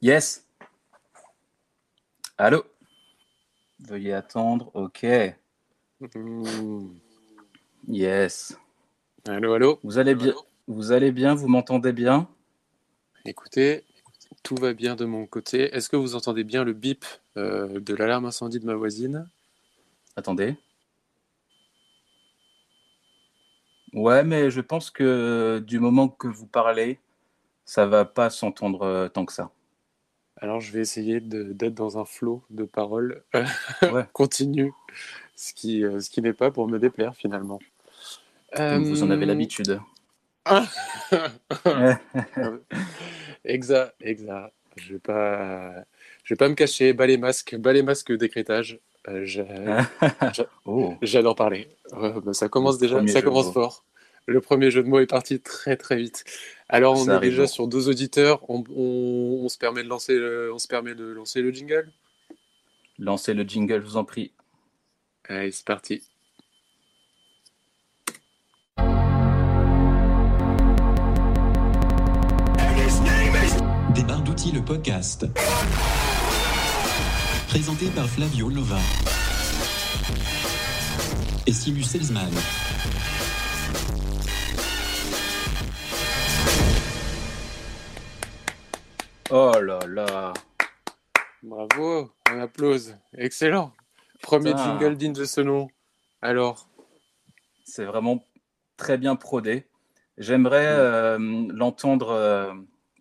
Yes. Allô? Veuillez attendre. OK. Mmh. Yes. Allô, allô? Vous allez bien Vous allez bien? Vous m'entendez bien? Écoutez, tout va bien de mon côté. Est-ce que vous entendez bien le bip euh, de l'alarme incendie de ma voisine? Attendez. Ouais, mais je pense que du moment que vous parlez, ça va pas s'entendre euh, tant que ça. Alors, je vais essayer d'être dans un flot de paroles Ouais. continu, ce qui, euh, ce qui n'est pas pour me déplaire finalement. Comme vous en avez Euh, l'habitude. Exact, exact. Je vais pas, je vais pas me cacher. Bas les masques, bas les masques décrétage. Euh, oh, J'adore parler. Bah, ça commence déjà, ça commence fort. Le premier jeu de mots est parti très très vite. Alors on Ça est déjà sur deux auditeurs. On, on- on se permet de lancer, le, on se permet de lancer le jingle? lancez le jingle, je vous en prie. Allez, c'est parti. Des barres d'outils, le podcast. Présenté par Flavio Lova. Et Simus Selzman. Oh là là. Bravo, on applause. Excellent. Premier Putain. jingle digne de ce nom. Alors, C'est vraiment très bien prodé. J'aimerais euh, l'entendre euh,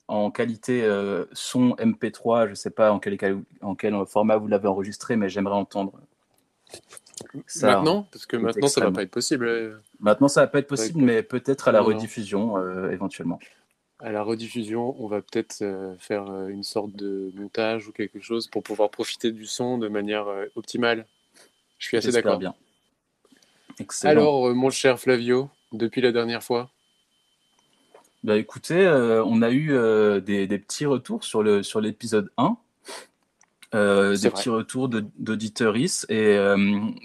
en qualité euh, son MP3. Je ne sais pas en quel, en quel format vous l'avez enregistré, mais j'aimerais entendre ça. maintenant, parce que maintenant ça va extrêmement. pas être possible. Maintenant, ça va pas être possible, mais peut-être à la rediffusion éventuellement. À la rediffusion, on va peut-être euh, faire euh, une sorte de montage ou quelque chose pour pouvoir profiter du son de manière euh, optimale. Je suis assez d'accord. bien. Excellent. Alors, mon cher Flavio, depuis la dernière fois, Bah, écoutez, euh, on a eu euh, des, des petits retours sur le sur l'épisode 1, euh, C'est des vrai. petits retours d'auditeuristes, et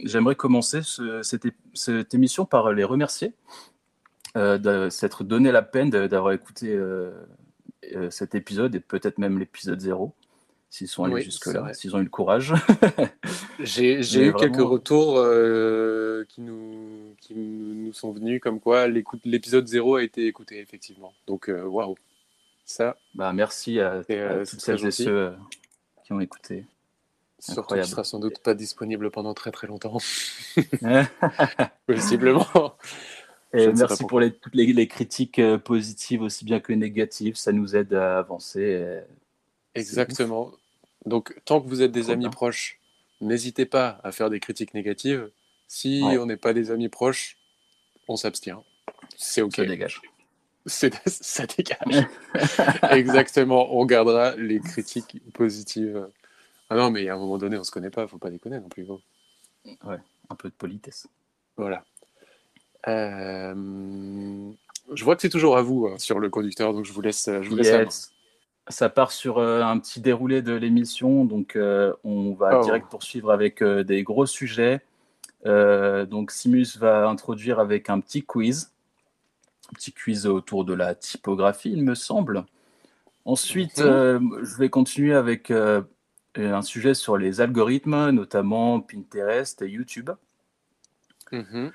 j'aimerais commencer ce- cette, cette émission par les remercier de s'être donné la peine d'avoir écouté euh, euh, cet épisode et peut-être même l'épisode 0, s'ils sont allés Oui, jusque-là, s'ils ont eu le courage. j'ai eu vraiment- quelques retours euh, qui, nous, qui nous sont venus comme quoi l'épisode 0 a été écouté, effectivement. Donc, euh, waouh, ça, bah, merci à, Et, euh, à toutes celles et ceux euh, qui ont écouté. surtout qui sera sans doute pas disponible pendant très très longtemps, possiblement. Et ne merci pour les, toutes les, les critiques euh, positives aussi bien que négatives. Ça nous aide à avancer. et Exactement. Donc, tant que vous êtes des Trop amis bien. proches, n'hésitez pas à faire des critiques négatives. Si Ouais. on n'est pas des amis proches, on s'abstient. C'est OK. Ça dégage. C'est- Ça dégage. Exactement. On gardera les critiques positives. Ah non, mais à un moment donné, on se connaît pas. Faut pas déconner non plus. gros. Un peu de politesse. Voilà. Euh, Je vois que c'est toujours à vous hein, sur le conducteur, donc je vous laisse. Je vous laisse. Ça part sur euh, un petit déroulé de l'émission. Donc, euh, on va Oh. direct poursuivre avec euh, des gros sujets. Euh, donc, Simus va introduire avec un petit quiz. Un petit quiz autour de la typographie, il me semble. Ensuite, Mhm. je vais continuer avec un sujet sur les algorithmes, notamment Pinterest et YouTube. Mhm.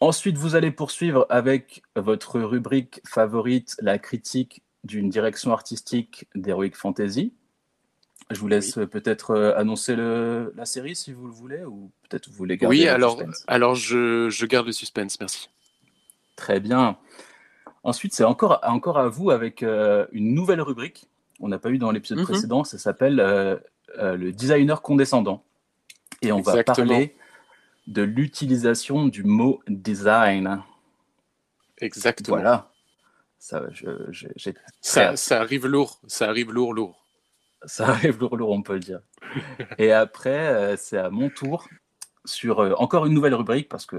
Ensuite, vous allez poursuivre avec votre rubrique favorite, la critique d'une direction artistique d'Heroic Fantasy. Je vous laisse euh, peut-être euh, annoncer le- la série si vous le voulez, ou peut-être vous voulez garder Oui, le alors, suspense. alors je, je garde le suspense. Merci. Très bien. Ensuite, c'est encore, encore à vous avec euh, une nouvelle rubrique. On n'a pas eu dans l'épisode Mhm. précédent. Ça s'appelle euh, euh, le designer condescendant. Et on va parler de l'utilisation du mot design. Exactement. Voilà. Ça, je- je- j'ai très Ça, arrive lourd. Ça arrive lourd, lourd. Ça arrive lourd, lourd, on peut le dire. Et après, euh, c'est à mon tour sur euh, encore une nouvelle rubrique parce que.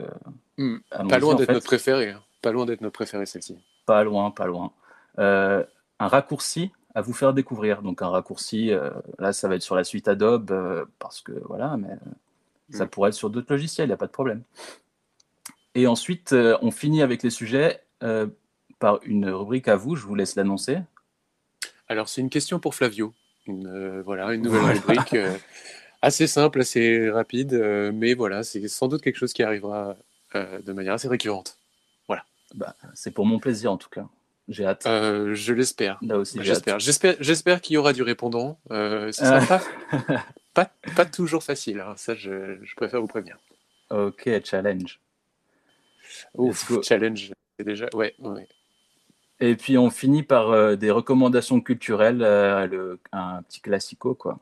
Hmm. allons-y, Pas loin d'être fait. notre préféré. hein. Pas loin d'être notre préféré, celle-ci. Pas loin, pas loin. Euh, un raccourci à vous faire découvrir. Donc un raccourci, euh, là, ça va être sur la suite Adobe parce que voilà, mais ça Mm. pourrait être sur d'autres logiciels, il n'y a pas de problème. Et ensuite, euh, on finit avec les sujets euh, par une rubrique à vous. Je vous laisse l'annoncer. Alors, c'est une question pour Flavio. Une, euh, voilà, une nouvelle rubrique assez simple, assez rapide, mais voilà, c'est sans doute quelque chose qui arrivera de manière assez récurrente. Bah, c'est pour mon plaisir en tout cas. J'ai hâte. Euh, je l'espère. Là aussi. J'espère, j'espère, qu'il y aura du répondant. Euh, ce sera pas, pas, pas toujours facile. hein. Ça, je, je préfère vous prévenir. Ok, challenge. Ouf, go. challenge. C'est déjà, ouais, ouais. Et puis on finit par euh, des recommandations culturelles, euh, le- un petit classico quoi.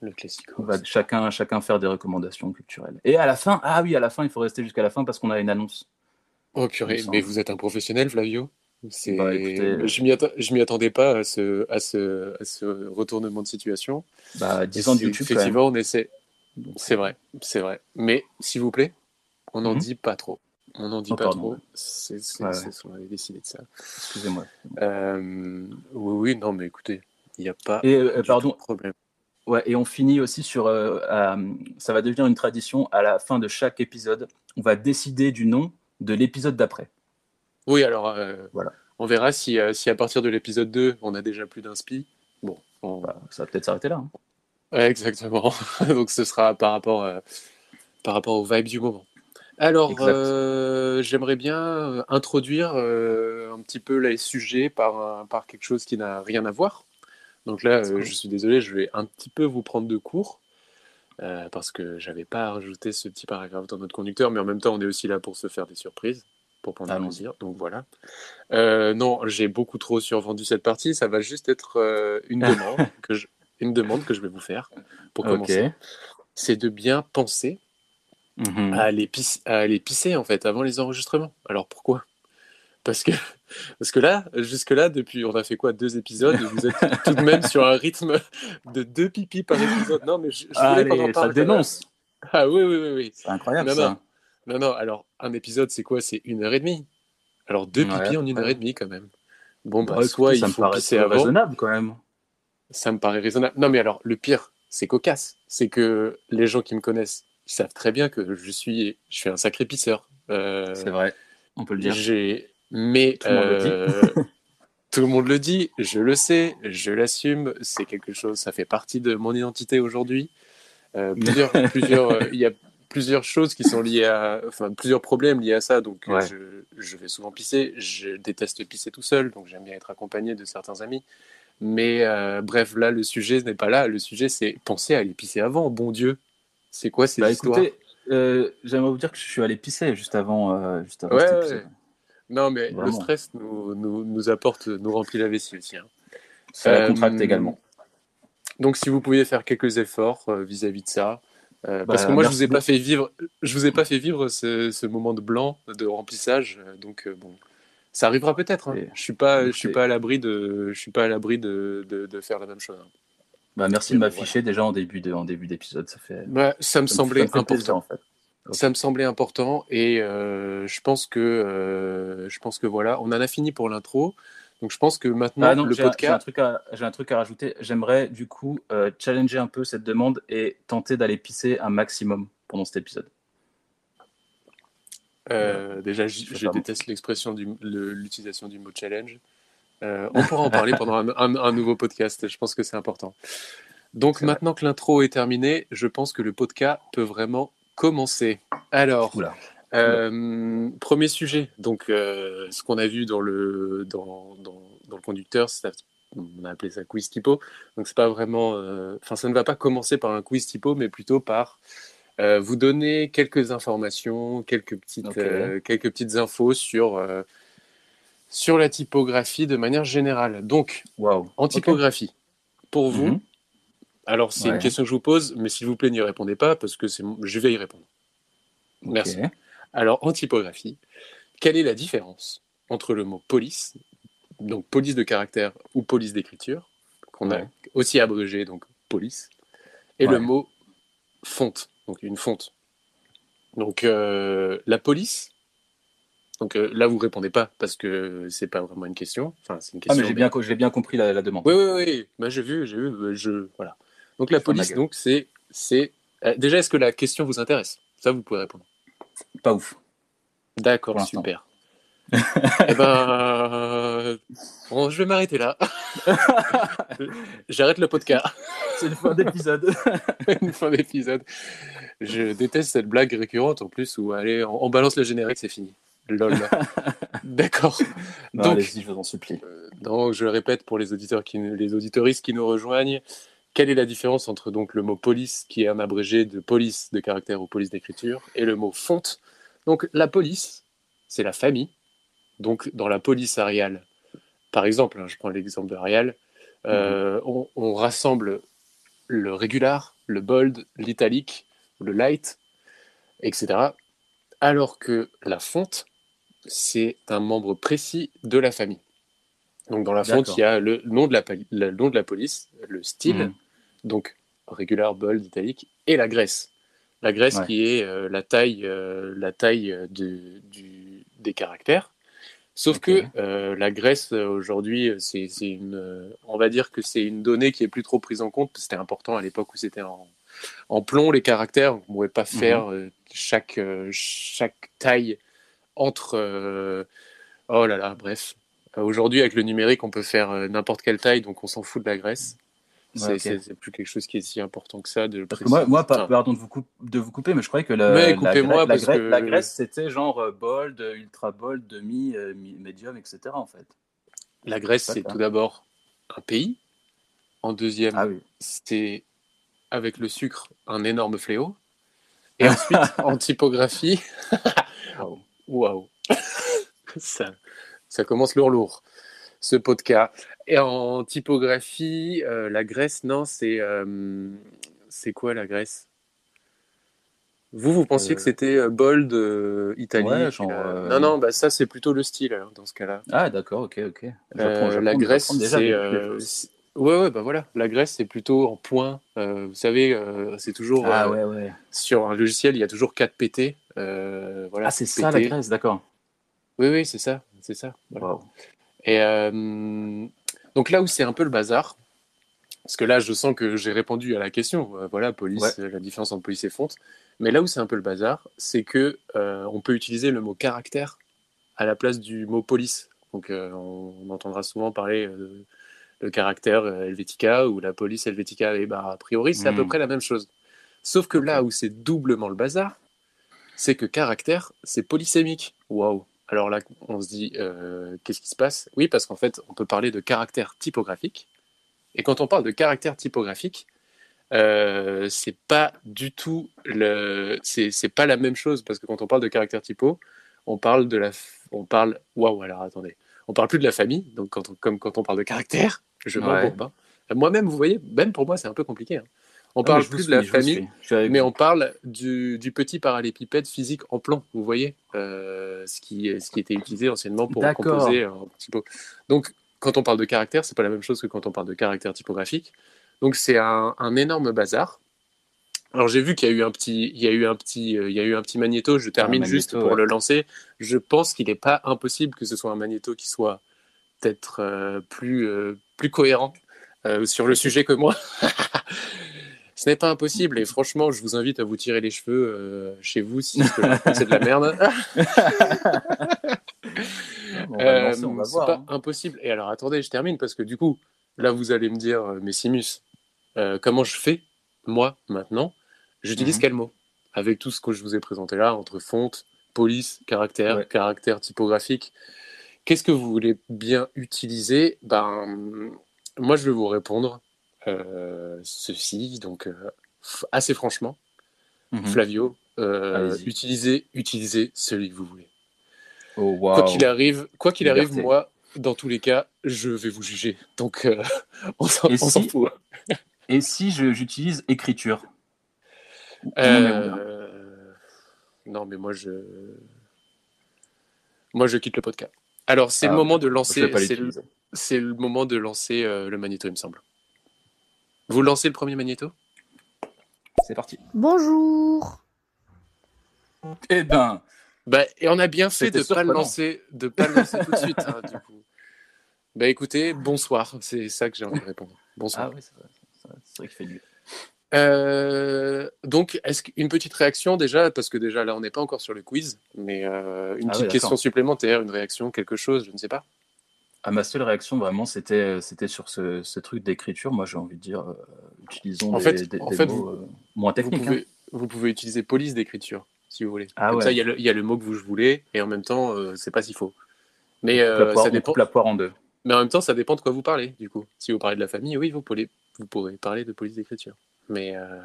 Le classique. On va chacun, chacun faire des recommandations culturelles. Et à la fin, ah oui, à la fin, il faut rester jusqu'à la fin parce qu'on a une annonce. Oh purée, mais vous êtes un professionnel, Flavio? C'est, Bah, écoutez, je m'y atta- attendais pas à ce, à ce, à ce retournement de situation. Bah, 10 ans de YouTube. Effectivement, on essaie. C'est vrai, c'est vrai. Mais s'il vous plaît, on n'en Mhm. dit pas trop. On n'en dit Oh, pas pardon, trop. C'est, Ouais, c'est- ouais. on avait décidé de ça. Excusez-moi. Euh, oui, oui, non, mais écoutez, il n'y a pas Et euh, du pardon, tout de problème. ouais, et on finit aussi sur, euh, à- ça va devenir une tradition à la fin de chaque épisode. On va décider du nom de l'épisode d'après. Oui, alors, euh, Voilà. on verra si, euh, si à partir de l'épisode 2, on a déjà plus d'inspi. Bon, on- Bah, ça va peut-être s'arrêter là. hein. Ouais, exactement. Donc ce sera par rapport, euh, par rapport aux vibes du moment. Alors, euh, j'aimerais bien introduire euh, un petit peu les sujets par, quelque chose qui n'a rien à voir. Donc là, euh, je suis désolé, je vais un petit peu vous prendre de court. parce que j'avais pas rajouté ce petit paragraphe dans notre conducteur, mais en même temps, on est aussi là pour se faire des surprises, pour prendre du Allons-y. plaisir. Donc voilà. Euh, non, j'ai beaucoup trop survendu cette partie. Ça va juste être euh, une demande que je, une demande que je vais vous faire pour commencer. C'est de bien penser Mhm. à aller, pis- à aller pisser en fait avant les enregistrements. Alors pourquoi? Parce que, parce que là, jusque-là, depuis, on a fait quoi, deux épisodes, et vous êtes tout de même sur un rythme de deux pipis par épisode. Non, mais je, je voulais qu'on en Allez, parle. ça dénonce. Ah oui, oui, oui, oui. C'est incroyable Non, ça. Non, non, alors, un épisode, c'est quoi? C'est une heure et demie. Alors, deux Ouais, pipis en une ouais. heure et demie, quand même. Bon, bah, Ouais, soit il me faut paraît pisser avant. raisonnable quand même. Ça me paraît raisonnable. Non, mais alors, le pire, c'est cocasse. C'est que les gens qui me connaissent, ils savent très bien que je suis, je suis un sacré pisseur. Euh, C'est vrai, on peut le dire. j'ai, mais Tout le monde le dit. euh, tout le monde le dit, je le sais, je l'assume. C'est quelque chose, ça fait partie de mon identité aujourd'hui. Euh, plusieurs, plusieurs, il y a plusieurs choses qui sont liées à, enfin, plusieurs problèmes liés à ça. Donc, euh, Ouais. je, je vais souvent pisser. Je déteste pisser tout seul, donc j'aime bien être accompagné de certains amis. Mais euh, bref, là, le sujet n'est pas là. Le sujet, c'est penser à aller pisser avant. Bon Dieu, c'est quoi ces Bah histoires écoutez, euh, j'aimerais vous dire que je suis allé pisser juste avant, euh, juste avant Ouais, cet ouais. épisode. Non, mais le stress nous, nous, nous apporte, nous remplit la vessie aussi. hein. Ça la contracte également. Donc, si vous pouviez faire quelques efforts vis-à-vis de ça, euh, parce Bah, que moi, je vous ai pas fait vivre, je vous ai pas fait vivre ce, ce moment de blanc, de remplissage. euh, Donc, euh, bon, ça arrivera peut-être. hein. Je suis pas, je suis pas à l'abri de, je suis pas à l'abri de, de, de faire la même chose. hein. Bah, merci de m'afficher déjà en début de, en début d'épisode. Ça fait. Bah, ça me ça semblait ça me fait important. plaisir, en fait. Ça me semblait important et euh, je pense que, euh, je pense que voilà, on en a fini pour l'intro. Donc, je pense que maintenant Ah non, le j'ai un, j'ai un podcast. truc à, j'ai un truc à rajouter. J'aimerais du coup euh, challenger un peu cette demande et tenter d'aller pisser un maximum pendant cet épisode. Euh, déjà, je déteste l'expression du le- l'utilisation du mot challenge. Euh, on pourra en parler pendant un, un- un nouveau podcast. Je pense que c'est important. Donc C'est vrai. maintenant que l'intro est terminée, je pense que le podcast peut vraiment commencer. Alors, Oula. Euh, premier sujet. Donc, euh, ce qu'on a vu dans le dans, dans, dans le conducteur, ça- on a appelé ça quiz typo. Donc, c'est pas vraiment. euh, Enfin, ça ne va pas commencer par un quiz typo, mais plutôt par vous donner quelques informations, quelques petites, quelques petites infos sur, sur la typographie de manière générale. Donc, en typographie, pour vous, Mhm. alors c'est Ouais. une question que je vous pose, mais s'il vous plaît, n'y répondez pas parce que je vais y répondre. Merci. Alors, en typographie, quelle est la différence entre le mot police, donc police de caractère ou police d'écriture, qu'on a aussi abrégé, donc police, et Ouais. le mot fonte, donc une fonte. Donc, euh, la police, donc euh, là, vous répondez pas parce que c'est pas vraiment une question. Enfin, c'est une Ah, question. mais j'ai bien, co- j'ai bien compris la, la demande. Oui, oui, oui. Bah, j'ai vu, j'ai vu. bah, Je... Voilà. Donc, la police, donc, c'est. c'est... euh, déjà, est-ce que la question vous intéresse? Ça, vous pouvez répondre. Pas ouf. D'accord, super. Eh ben, euh, bon, je vais m'arrêter là. J'arrête le podcast. C'est une fin d'épisode. une fin d'épisode. Je déteste cette blague récurrente en plus où allez, on, on balance le générique, c'est fini. Lol. D'accord. Donc, je vous en supplie. Euh, donc, je le répète pour les auditeurs qui, les auditoristes qui nous rejoignent. Quelle est la différence entre donc le mot police, qui est un abrégé de police de caractère ou police d'écriture, et le mot fonte? Donc, la police, c'est la famille. Donc, dans la police ariale, par exemple, hein, je prends l'exemple de Arial, euh, on, on rassemble le régular, le bold, l'italique, le light, etc. Alors que la fonte, c'est un membre précis de la famille. Donc dans la fonte, il y a le nom de la, pali- le nom de la police, le style, Mhm. Donc régular, bold, italique, et la graisse. La graisse Ouais. qui est euh, la taille, euh, la taille euh, de- du- des caractères. Sauf que euh, la graisse euh, aujourd'hui, c'est une, on va dire que c'est une donnée qui est plus trop prise en compte. C'était important à l'époque où c'était en, en plomb les caractères. On ne pouvait pas faire euh, chaque chaque taille entre. oh là là, bref. Aujourd'hui, avec le numérique, on peut faire n'importe quelle taille, donc on s'en fout de la graisse. C'est plus quelque chose qui est si important que ça. De Parce que moi, moi pa- Enfin, pardon de vous, coup- de vous couper, mais je croyais que la, Mais la, coupez-moi, gra- la, parce gra- que- la graisse, c'était genre euh, bold, ultra bold, demi, euh, medium, etc. en fait. la Grèce, C'est tout d'abord un pays. En deuxième, Ah oui. c'est avec le sucre un énorme fléau. Et ensuite, en typographie, Wow. waouh, ça, ça commence lourd lourd, ce podcast. Et en typographie, euh, la Grèce, non, c'est euh, c'est quoi la Grèce? Vous, vous pensiez que c'était euh, bold, euh, italique Ouais, genre, Non, non, bah ça c'est plutôt le style alors, dans ce cas-là. Ah d'accord, ok, ok. La Grèce, c'est. ouais, ouais, bah voilà. La Grèce, c'est plutôt en points. Euh, vous savez, euh, c'est toujours. Ah euh, ouais, ouais. Sur un logiciel, il y a toujours 4 PT. Voilà, Ah c'est ça la. Grèce, d'accord. Oui, oui, c'est ça. C'est ça. voilà. Wow. Et euh, donc là où c'est un peu le bazar, parce que là, je sens que j'ai répondu à la question. Euh, voilà, police, Ouais. la différence entre police et fonte. Mais là où c'est un peu le bazar, c'est que euh, on peut utiliser le mot caractère à la place du mot police. Donc euh, on, on entendra souvent parler euh, de caractère Helvetica ou la police Helvetica. Et bah, a priori, c'est à peu Mm. près la même chose. Sauf que là où c'est doublement le bazar, c'est que caractère, c'est polysémique. Waouh! Alors là, on se dit, euh, qu'est-ce qui se passe? Oui, parce qu'en fait, on peut parler de caractère typographique. Et quand on parle de caractère typographique, euh, c'est pas du tout le, c'est c'est pas la même chose parce que quand on parle de caractère typo, on parle de la, f- on parle, waouh, alors attendez, on parle plus de la famille, donc quand on- comme quand on parle de caractère, je Ouais. pas. Moi-même, vous voyez, même pour moi, c'est un peu compliqué. hein. On Ah, parle plus de la famille, mais on parle du, du petit parallépipède physique en plan, vous voyez, euh, ce, qui, ce qui était utilisé anciennement pour composer un typo. Donc, quand on parle de caractère, c'est pas la même chose que quand on parle de caractère typographique. Donc, c'est un, un énorme bazar. Alors, j'ai vu qu'il y a eu un petit, il y a eu un petit, euh, il y a eu un petit magnéto. Je termine magnéto, juste pour ouais. le lancer. Je pense qu'il n'est pas impossible que ce soit un magnéto qui soit peut-être euh, plus, euh, plus cohérent sur le sujet que moi. Ce n'est pas impossible et franchement, je vous invite à vous tirer les cheveux euh, chez vous si c'est de la merde. Euh, c'est pas hein. impossible. Et alors attendez, je termine parce que du coup, là vous allez me dire, euh, mais Simus, euh, comment je fais moi maintenant? J'utilise Mhm. quel mot? Avec tout ce que je vous ai présenté là, entre fonte, police, caractère, Ouais. caractère typographique. Qu'est-ce que vous voulez bien utiliser? Ben, moi je vais vous répondre ceci. Donc euh, assez franchement, Mhm. Flavio, euh, utilisez, utilisez celui que vous voulez. Oh Quoi qu'il arrive, quoi qu'il arrive, moi, dans tous les cas, je vais vous juger. Donc, euh, on s'en si- fout. Et si j'utilise écriture? Euh, Non, mais moi, je, moi, je quitte le podcast. Alors, c'est Ah, le moment de lancer. C'est le, le moment de lancer euh, le magnéto, il me semble. Vous lancez le premier magnéto? C'est parti. Bonjour. Eh ben, Bah, et on a bien fait de pas le surprenant. lancer, de pas le lancer tout de suite. hein, du coup. Bah, écoutez, bonsoir. C'est ça que j'ai envie de répondre. Bonsoir. ah oui, c'est vrai, qu'il fait nuit. Euh, donc, est-ce qu'une petite réaction déjà, parce que déjà là, on n'est pas encore sur le quiz, mais euh, une Ah petite question supplémentaire, une réaction, quelque chose, je ne sais pas. Ah, ma seule réaction, vraiment, c'était c'était sur ce, ce truc d'écriture. Moi, j'ai envie de dire, euh, utilisons En des, fait- des- en des fait, mots vous- euh, moins Vous techniques. hein. vous pouvez utiliser police d'écriture, si vous voulez. Ah Comme ouais. ça, il y, a le- il y a le mot que vous voulez, et en même temps, euh, c'est pas si faux. Mais, euh, poire- ça dépend, la poire en deux. mais en même temps, ça dépend de quoi vous parlez, du coup. Si vous parlez de la famille, oui, vous pourrez, vous pourrez parler de police d'écriture. Mais euh,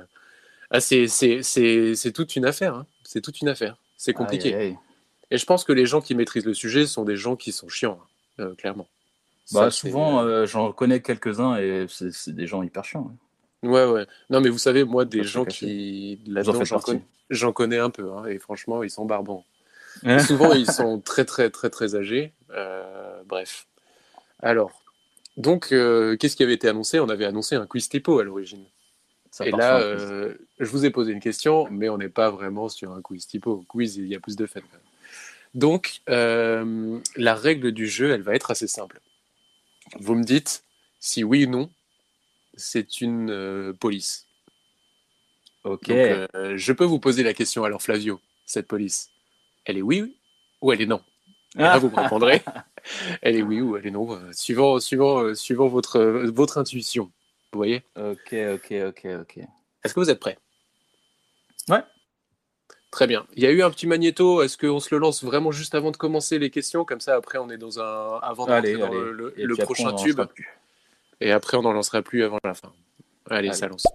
ah, c'est c'est- toute une affaire. hein. C'est toute une affaire. C'est compliqué. Aïe, aïe, aïe. Et je pense que les gens qui maîtrisent le sujet sont des gens qui sont chiants, hein, euh, clairement. Bah, Ça, souvent, euh, j'en connais quelques-uns et c'est des gens hyper chiants. ouais. Ouais, ouais. Non, mais vous savez, moi, des gens qui. Là-dedans, j'en connais, un peu. hein, et franchement, ils sont barbants. Hein Souvent, ils sont très, très, très, très âgés. Euh, bref. Alors, donc, qu'est-ce qui avait été annoncé? On avait annoncé un quiz typo à l'origine. Ça Et là, euh, je vous ai posé une question, mais on n'est pas vraiment sur un quiz typo. Quiz, il y a plus de fun. Donc, euh, la règle du jeu, elle va être assez simple. Vous me dites si oui ou non, c'est une euh, police. Ok. Donc, euh, je peux vous poser la question alors, Flavio, cette police, elle est oui ou elle est non? Et là, vous me répondrez. Elle est oui ou elle est non, suivant, suivant, suivant votre, votre intuition. Vous voyez? Ok, ok, ok, ok. Est-ce que vous êtes prêts? Très bien. Il y a eu un petit magnéto. Est-ce qu'on se le lance vraiment juste avant de commencer les questions? Comme ça, après, on est dans un. Avant d'entrer Allez, dans allez. le, le- Et le puis après, prochain tube. Et après, on n'en lancera plus avant la fin. Allez, Allez. ça lance.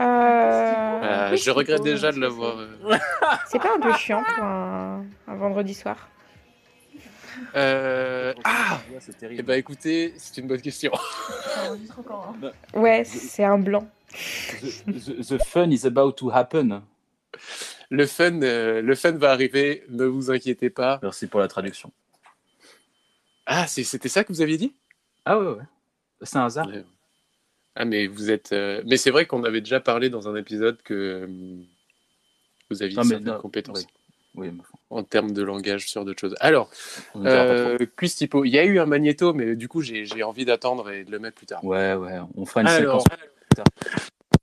Euh, Euh, oui, je regrette beau, déjà de l'avoir. euh, C'est pas un peu chiant pour un, un vendredi soir? Euh, Ah c'est Eh ben, écoutez, c'est une bonne question. Ouais, c'est un blanc. the, the- the fun is about to happen. Le fun, euh, le fun va arriver. Ne vous inquiétez pas. Merci pour la traduction. Ah, c'est- c'était ça que vous aviez dit? Ah ouais, ouais. C'est un hasard. Ouais. Ah, mais vous êtes. euh, Mais c'est vrai qu'on avait déjà parlé dans un épisode que euh, vous aviez Non, certaines non, compétences oui. Oui, mais enfin, en termes de langage sur d'autres choses. Alors, euh, quiz typo. Il y a eu un magnéto, mais du coup, j'ai envie d'attendre et de le mettre plus tard. Ouais, ouais. On fera une Alors, séquence.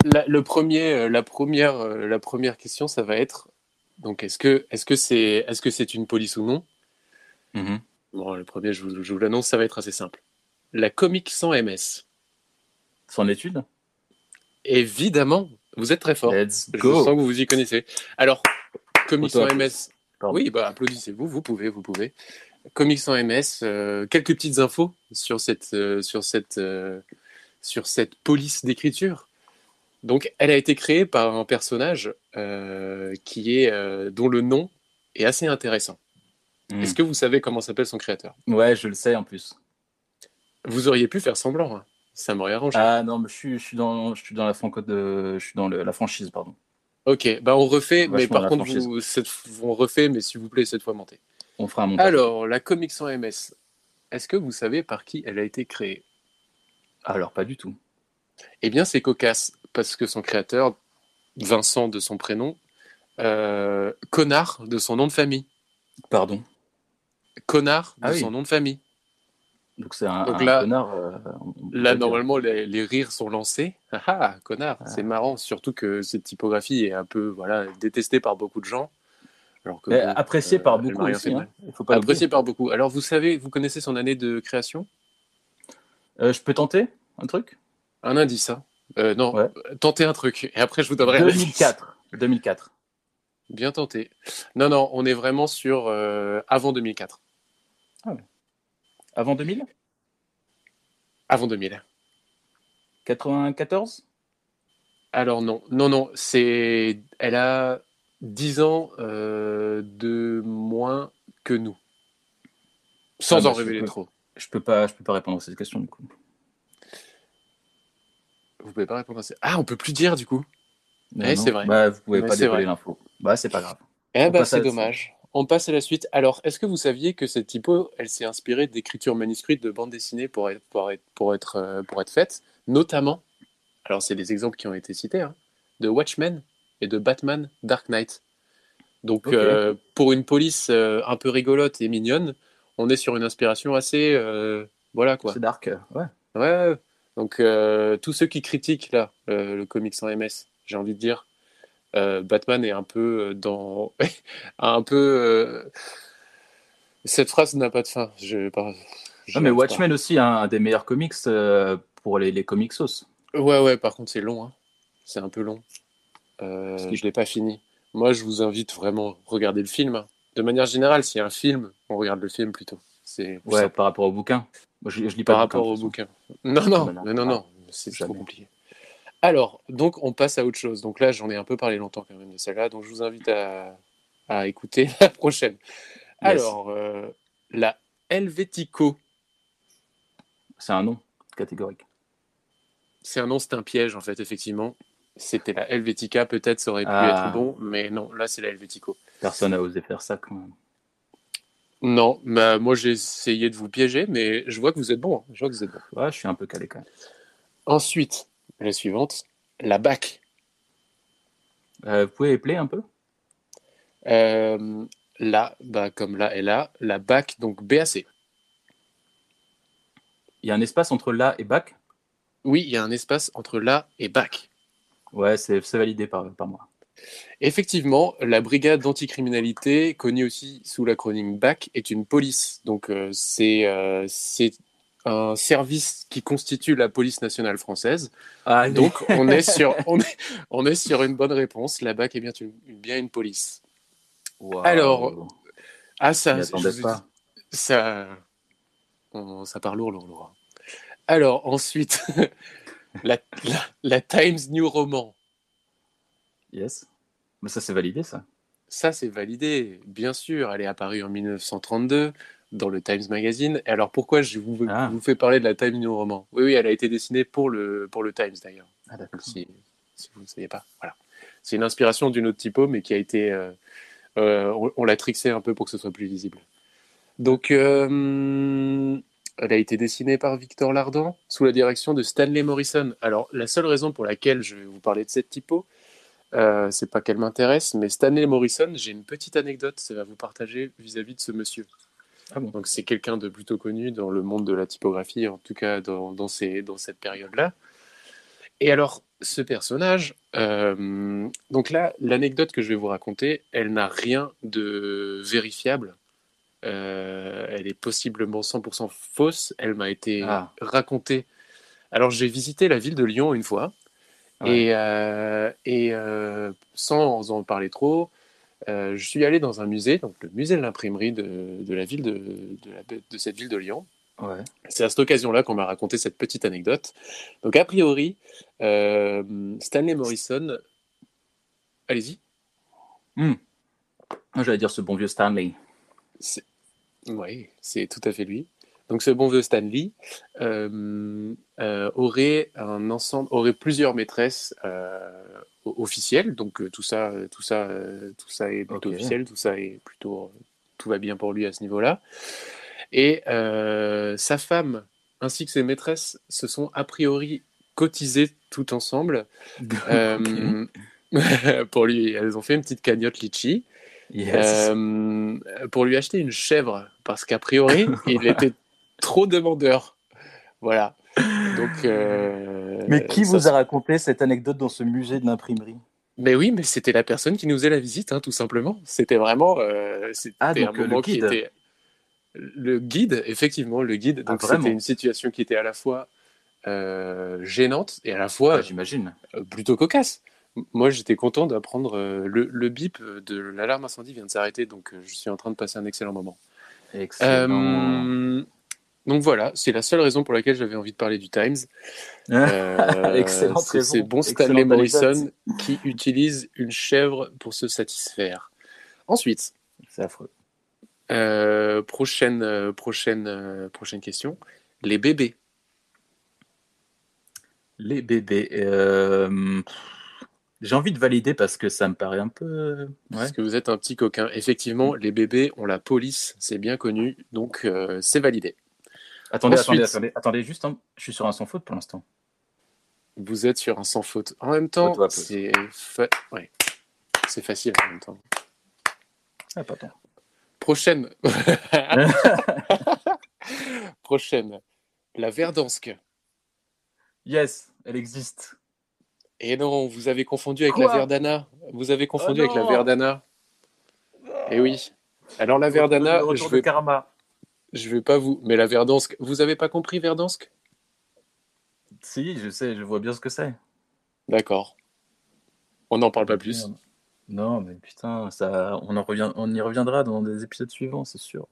La, le premier, euh, la, première, euh, la première question, ça va être donc, est-ce que est-ce que c'est est -ce c'est une police ou non? Mhm. Bon, le premier, je vous, l'annonce, ça va être assez simple. La comique sans MS. Sans étude Évidemment, vous êtes très fort. Let's Je go. sens que vous vous y connaissez. Alors, Comics sans. MS. Pardon. Oui, bah applaudissez-vous, vous pouvez, vous pouvez. Comics sans MS, euh, quelques petites infos sur cette, euh, sur cette, euh, sur cette police d'écriture. Donc, elle a été créée par un personnage euh, qui est, euh, dont le nom est assez intéressant. Mhm. Est-ce que vous savez comment s'appelle son créateur? Ouais, je le sais en plus. Vous auriez pu faire semblant, hein. ça m'aurait arrangé. Ah non, mais je suis, je suis dans, je suis dans la franco de, je suis dans le- la franchise, pardon. Ok, bah on refait, mais par contre, franchise. vous, cette- on refait, mais s'il vous plaît, cette fois montez. On fera un montage. Alors, la comics sans MS, est-ce que vous savez par qui elle a été créée? Alors, pas du tout. Eh bien, c'est cocasse, parce que son créateur, Vincent de son prénom, euh, Connard de son nom de famille. Pardon. Connard de Ah oui. son nom de famille. Donc c'est un, Donc un là- connard. euh, Là, normalement, les, les rires sont lancés. Ah ah, connard, Ah. c'est marrant, surtout que cette typographie est un peu voilà, détestée par beaucoup de gens. Alors que, euh, par beaucoup aussi. hein. mal. Il faut pas Apprécié par beaucoup. Alors, vous savez, vous connaissez son année de création? Je peux tenter un truc? Un indice, hein Euh, Non, Ouais. tentez un truc, et après je vous donnerai un indice. 2004. 2004. Bien tenté. Non, non, on est vraiment sur euh, avant 2004. Avant 2000 Avant 2000. 94 Alors non, non, non, c'est... Elle a 10 ans euh, de moins que nous. Sans Ah bah, en je révéler peux- trop. Je peux pas, je peux pas répondre à cette question du coup. Vous pouvez pas répondre à ça. Ah, on peut plus dire du coup. Non. c'est vrai. Bah, vous pouvez pas dévoiler l'info. Bah, c'est pas grave. Eh On ben, à c'est dommage. On passe à la suite. Alors, est-ce que vous saviez que cette typo, elle s'est inspirée d'écritures manuscrites de bandes dessinées pour être, pour être, pour être, euh, pour être faites, notamment, alors c'est des exemples qui ont été cités, hein, de Watchmen et de Batman Dark Knight. Donc, euh, pour une police euh, un peu rigolote et mignonne, on est sur une inspiration assez, euh, voilà quoi. C'est dark. Ouais. Ouais, Donc, euh, tous ceux qui critiquent là euh, le comics en MS, j'ai envie de dire, euh, Batman est un peu dans. un peu. Cette phrase n'a pas de fin. Je, Non, mais Watchmen aussi, hein, un des meilleurs comics euh, pour les, les comics sauce. Ouais, ouais, par contre, c'est long. hein. C'est un peu long. Euh, Parce que- je l'ai pas fini. Moi, je vous invite vraiment à regarder le film. hein. De manière générale, s'il y a un film, on regarde le film plutôt. C'est Ouais, simple. par rapport au bouquin. Moi, je, je lis pas par rapport au bouquin. Non, non, non, non, Ah, c'est trop compliqué. Alors, donc, on passe à autre chose. Donc là, j'en ai un peu parlé longtemps quand même de celle-là, donc je vous invite à, à écouter la prochaine. Alors, euh, la Helvetico, C'est un nom catégorique. c'est un nom, c'est un piège en fait, effectivement. C'était la Helvetica, peut-être ça aurait pu Ah. être bon, mais non, là c'est la Helvetico. Personne n'a osé faire ça quand même. Non, bah, moi j'ai essayé de vous piéger, mais je vois que vous êtes bon. hein. Je vois que vous êtes bon. Ouais, je suis un peu calé quand même. Ensuite, la suivante, la BAC. Euh, vous pouvez épeler un peu? Euh, là, bah, comme là et là, la BAC, donc BAC. Il y a un espace entre là et bac? Oui, il y a un espace entre là et BAC. Ouais, c'est c'est validé par, par moi. Effectivement, la brigade d'anticriminalité, connue aussi sous l'acronyme BAC, est une police. Donc, euh, c'est euh, c'est un service qui constitue la police nationale française. Ah, Donc, on est sur, on est, on est sur une bonne réponse. La BAC est bien une, bien une police. Alors, Ah, ça, je pas. ça, on- ça part lourd, lourd, lourd. Alors, ensuite, la, la, la Times New Roman. Yes. Mais ça, c'est validé, ça. Ça, c'est validé, bien sûr. Elle est apparue en 1932 dans le Times Magazine. Et alors, pourquoi je vous, Ah. vous fais parler de la Times New Roman Oui, oui, elle a été dessinée pour le, pour le Times, d'ailleurs. Ah, d'accord. Si, si vous ne saviez pas. Voilà. C'est une inspiration d'une autre typo, mais qui a été. euh, euh, on on l'a trixé un peu pour que ce soit plus visible. Donc, euh, elle a été dessinée par Victor Lardan sous la direction de Stanley Morrison. Alors, la seule raison pour laquelle je vais vous parler de cette typo, euh, c'est pas qu'elle m'intéresse, mais Stanley Morrison, j'ai une petite anecdote à vous partager vis-à-vis de ce monsieur. Ah bon Donc, c'est quelqu'un de plutôt connu dans le monde de la typographie, en tout cas dans, dans, ces, dans cette période-là. Et alors, ce personnage, euh, donc là, l'anecdote que je vais vous raconter, elle n'a rien de vérifiable. Euh, elle est possiblement 100% fausse. Elle m'a été Ah. racontée. Alors, j'ai visité la ville de Lyon une fois. Ouais. Et, euh, et euh, sans en parler trop, euh, je suis allé dans un musée, donc le musée de l'imprimerie de, de la ville de, de, la- de cette ville de Lyon. Ouais. C'est à cette occasion-là qu'on m'a raconté cette petite anecdote. Donc, a priori, Stanley Morrison. Allez-y. Moi, j'allais dire ce bon vieux Stanley. Oui, c'est tout à fait lui. Donc, ce bon vieux Stanley euh, euh, aurait un ensemble, aurait plusieurs maîtresses euh, officielles. Donc, tout ça, tout ça, tout ça est plutôt officiel. Tout ça est plutôt, tout va bien pour lui à ce niveau-là. Et sa femme ainsi que ses maîtresses se sont a priori cotisées tout ensemble pour lui. Elles ont fait une petite cagnotte litchi. Yes. Euh, pour lui acheter une chèvre parce qu'a priori il était trop demandeur. Voilà. Donc. euh, mais qui vous a raconté cette anecdote dans ce musée de l'imprimerie? Mais oui, mais c'était la personne qui nous faisait la visite, hein, tout simplement. C'était vraiment. euh, c'était Ah, un donc, moment le qui guide. était. Le guide, effectivement, le guide. Donc Ah, vraiment? c'était une situation qui était à la fois euh, gênante et à la fois Ah, J'imagine. plutôt cocasse. Moi, j'étais content d'apprendre le, le bip de l'alarme incendie vient de s'arrêter, donc je suis en train de passer un excellent moment. Excellent. Donc voilà, c'est la seule raison pour laquelle j'avais envie de parler du Times. Euh, Excellente c'est- raison. C'est bon Stanley anecdote. Morrison qui utilise une chèvre pour se satisfaire. Ensuite, C'est affreux. euh, prochaine, euh, prochaine, euh, prochaine question. Les bébés. Les bébés. J'ai envie de valider parce que ça me paraît un peu. Ouais. Parce que vous êtes un petit coquin. Effectivement, les bébés ont la police, c'est bien connu, donc c'est validé. Attendez, Ensuite- attendez, attendez, attendez, juste, un- je suis sur un sans faute pour l'instant. Vous êtes sur un sans faute. En même temps, c'est fa- ouais. c'est facile en même temps. Ah, pas tant. Prochaine. Prochaine. La Verdansk. Yes, elle existe. Et non, vous avez confondu avec Quoi? La Verdana. Vous avez confondu Oh avec la Verdana. Et oui. Alors la Verdana, Le retour je de karma. Je vais pas vous. Mais la Verdansk, vous avez pas compris Verdansk? Si, je sais, je vois bien ce que c'est. D'accord. On n'en parle pas plus. Non, mais putain, ça, on, en revient, on y reviendra dans des épisodes suivants, c'est sûr.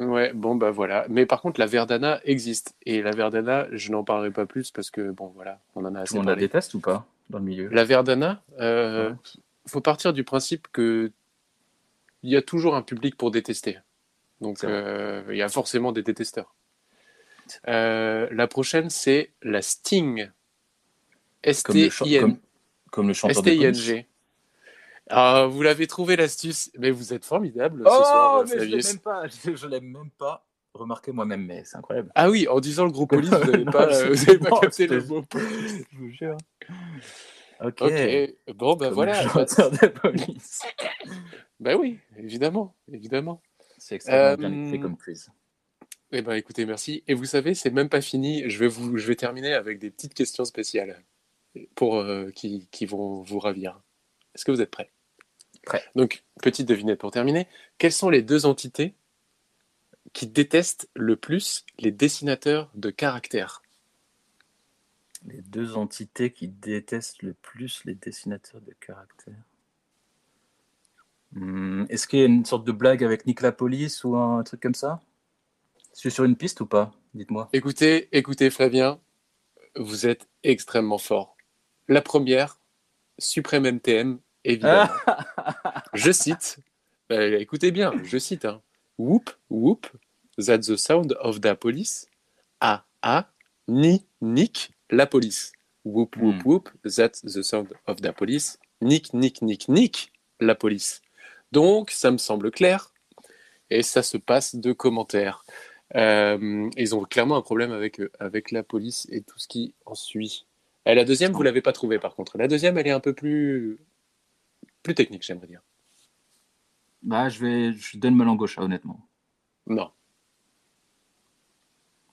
Ouais, bon bah voilà. Mais par contre, la Verdana existe. Et la Verdana, je n'en parlerai pas plus parce que bon voilà, on en a assez monde la déteste ou pas dans le milieu? La Verdana, euh, Ouais. faut partir du principe que il y a toujours un public pour détester. Donc euh, il y a forcément des détesteurs. Euh, la prochaine, c'est la Sting. S-T-I-N. comme, comme le chanteur de police. S-T-I-N-G. Ah, vous l'avez trouvé l'astuce, mais vous êtes formidable ce Oh, soir, mais je l'aime même pas, je, je l'aime même pas remarqué moi-même, mais c'est incroyable. Ah oui, en disant le groupe police, vous n'avez pas, avez pas capté le mot. Je vous jure. Ok. Bon ben voilà. le chanteur de police. Ben oui, évidemment, évidemment. C'est extrêmement bien Euh, écrit comme quiz. Eh ben écoutez, merci. Et vous savez, c'est même pas fini. Je vais vous, je vais terminer avec des petites questions spéciales pour euh, qui, qui vont vous ravir. Est-ce que vous êtes prêts? Prêt. Donc petite devinette pour terminer. Quelles sont les deux entités qui détestent le plus les dessinateurs de caractères? Les deux entités qui détestent le plus les dessinateurs de caractères. Hmm, Est-ce qu'il y a une sorte de blague avec Nick la police ou un truc comme ça? Je suis sur une piste ou pas? Dites-moi. Écoutez, écoutez Flavien, vous êtes extrêmement fort. La première, Suprême MTM, évidemment. Je cite, euh, écoutez bien, je cite, hein. Whoop, whoop, that's the sound of the police. Ah, ah, ni, nick, la police. Whoop, whoop, Hmm. whoop, that's the sound of the police. Nick, nick, nick, nick, la police. Donc, ça me semble clair. Et ça se passe de commentaires. Euh, ils ont clairement un problème avec, euh, avec la police et tout ce qui en suit. Et la deuxième, vous l'avez pas trouvée par contre. La deuxième, elle est un peu plus, plus technique, j'aimerais dire. Bah, je vais, je donne ma langue au chat, honnêtement. Non.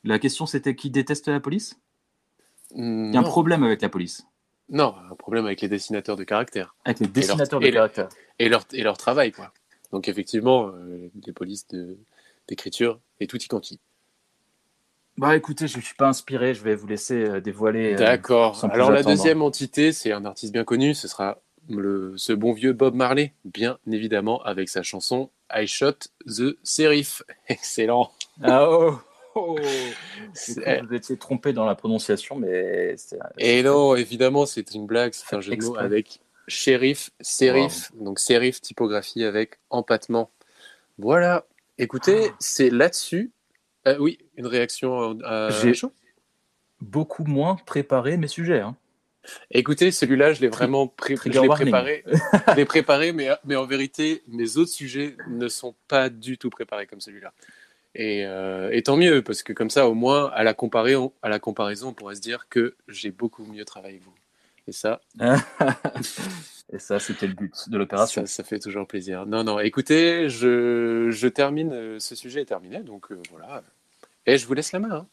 La question c'était qui déteste la police? Il y a un problème avec la police, Non, un problème avec les dessinateurs de caractères avec les leur- dessinateurs et de et leur, et leur travail, quoi. Donc, effectivement, euh, des polices de- d'écriture et tout y quanti. Bah écoutez, je suis pas inspiré, je vais vous laisser euh, dévoiler. euh, D'accord. Alors, la deuxième entité, c'est un artiste bien connu. Ce sera le, ce bon vieux Bob Marley, bien évidemment, avec sa chanson I Shot the Serif. Excellent. Ah oh, oh. C'est- Vous étiez trompé dans la prononciation, mais c'est. Et non, évidemment, c'est une blague, c'est un jeu de mots avec shérif, sérif, donc sérif, typographie avec empattement. Voilà, écoutez, Ah. c'est là-dessus. Euh, oui, une réaction à, J'ai- chaud beaucoup moins préparé mes sujets. Hein. Écoutez, celui-là, je l'ai vraiment pré- je préparé. je l'ai préparé, mais, mais en vérité, mes autres sujets ne sont pas du tout préparés comme celui-là. Et, euh, et tant mieux, parce que comme ça, au moins, à la, comparaison, à la comparaison, on pourrait se dire que j'ai beaucoup mieux travaillé que vous. Et ça, Et ça, c'était le but de l'opération. Ça, ça fait toujours plaisir. Non, non, écoutez, je, je termine, euh, ce sujet est terminé, donc euh, voilà. Et je vous laisse la main. hein.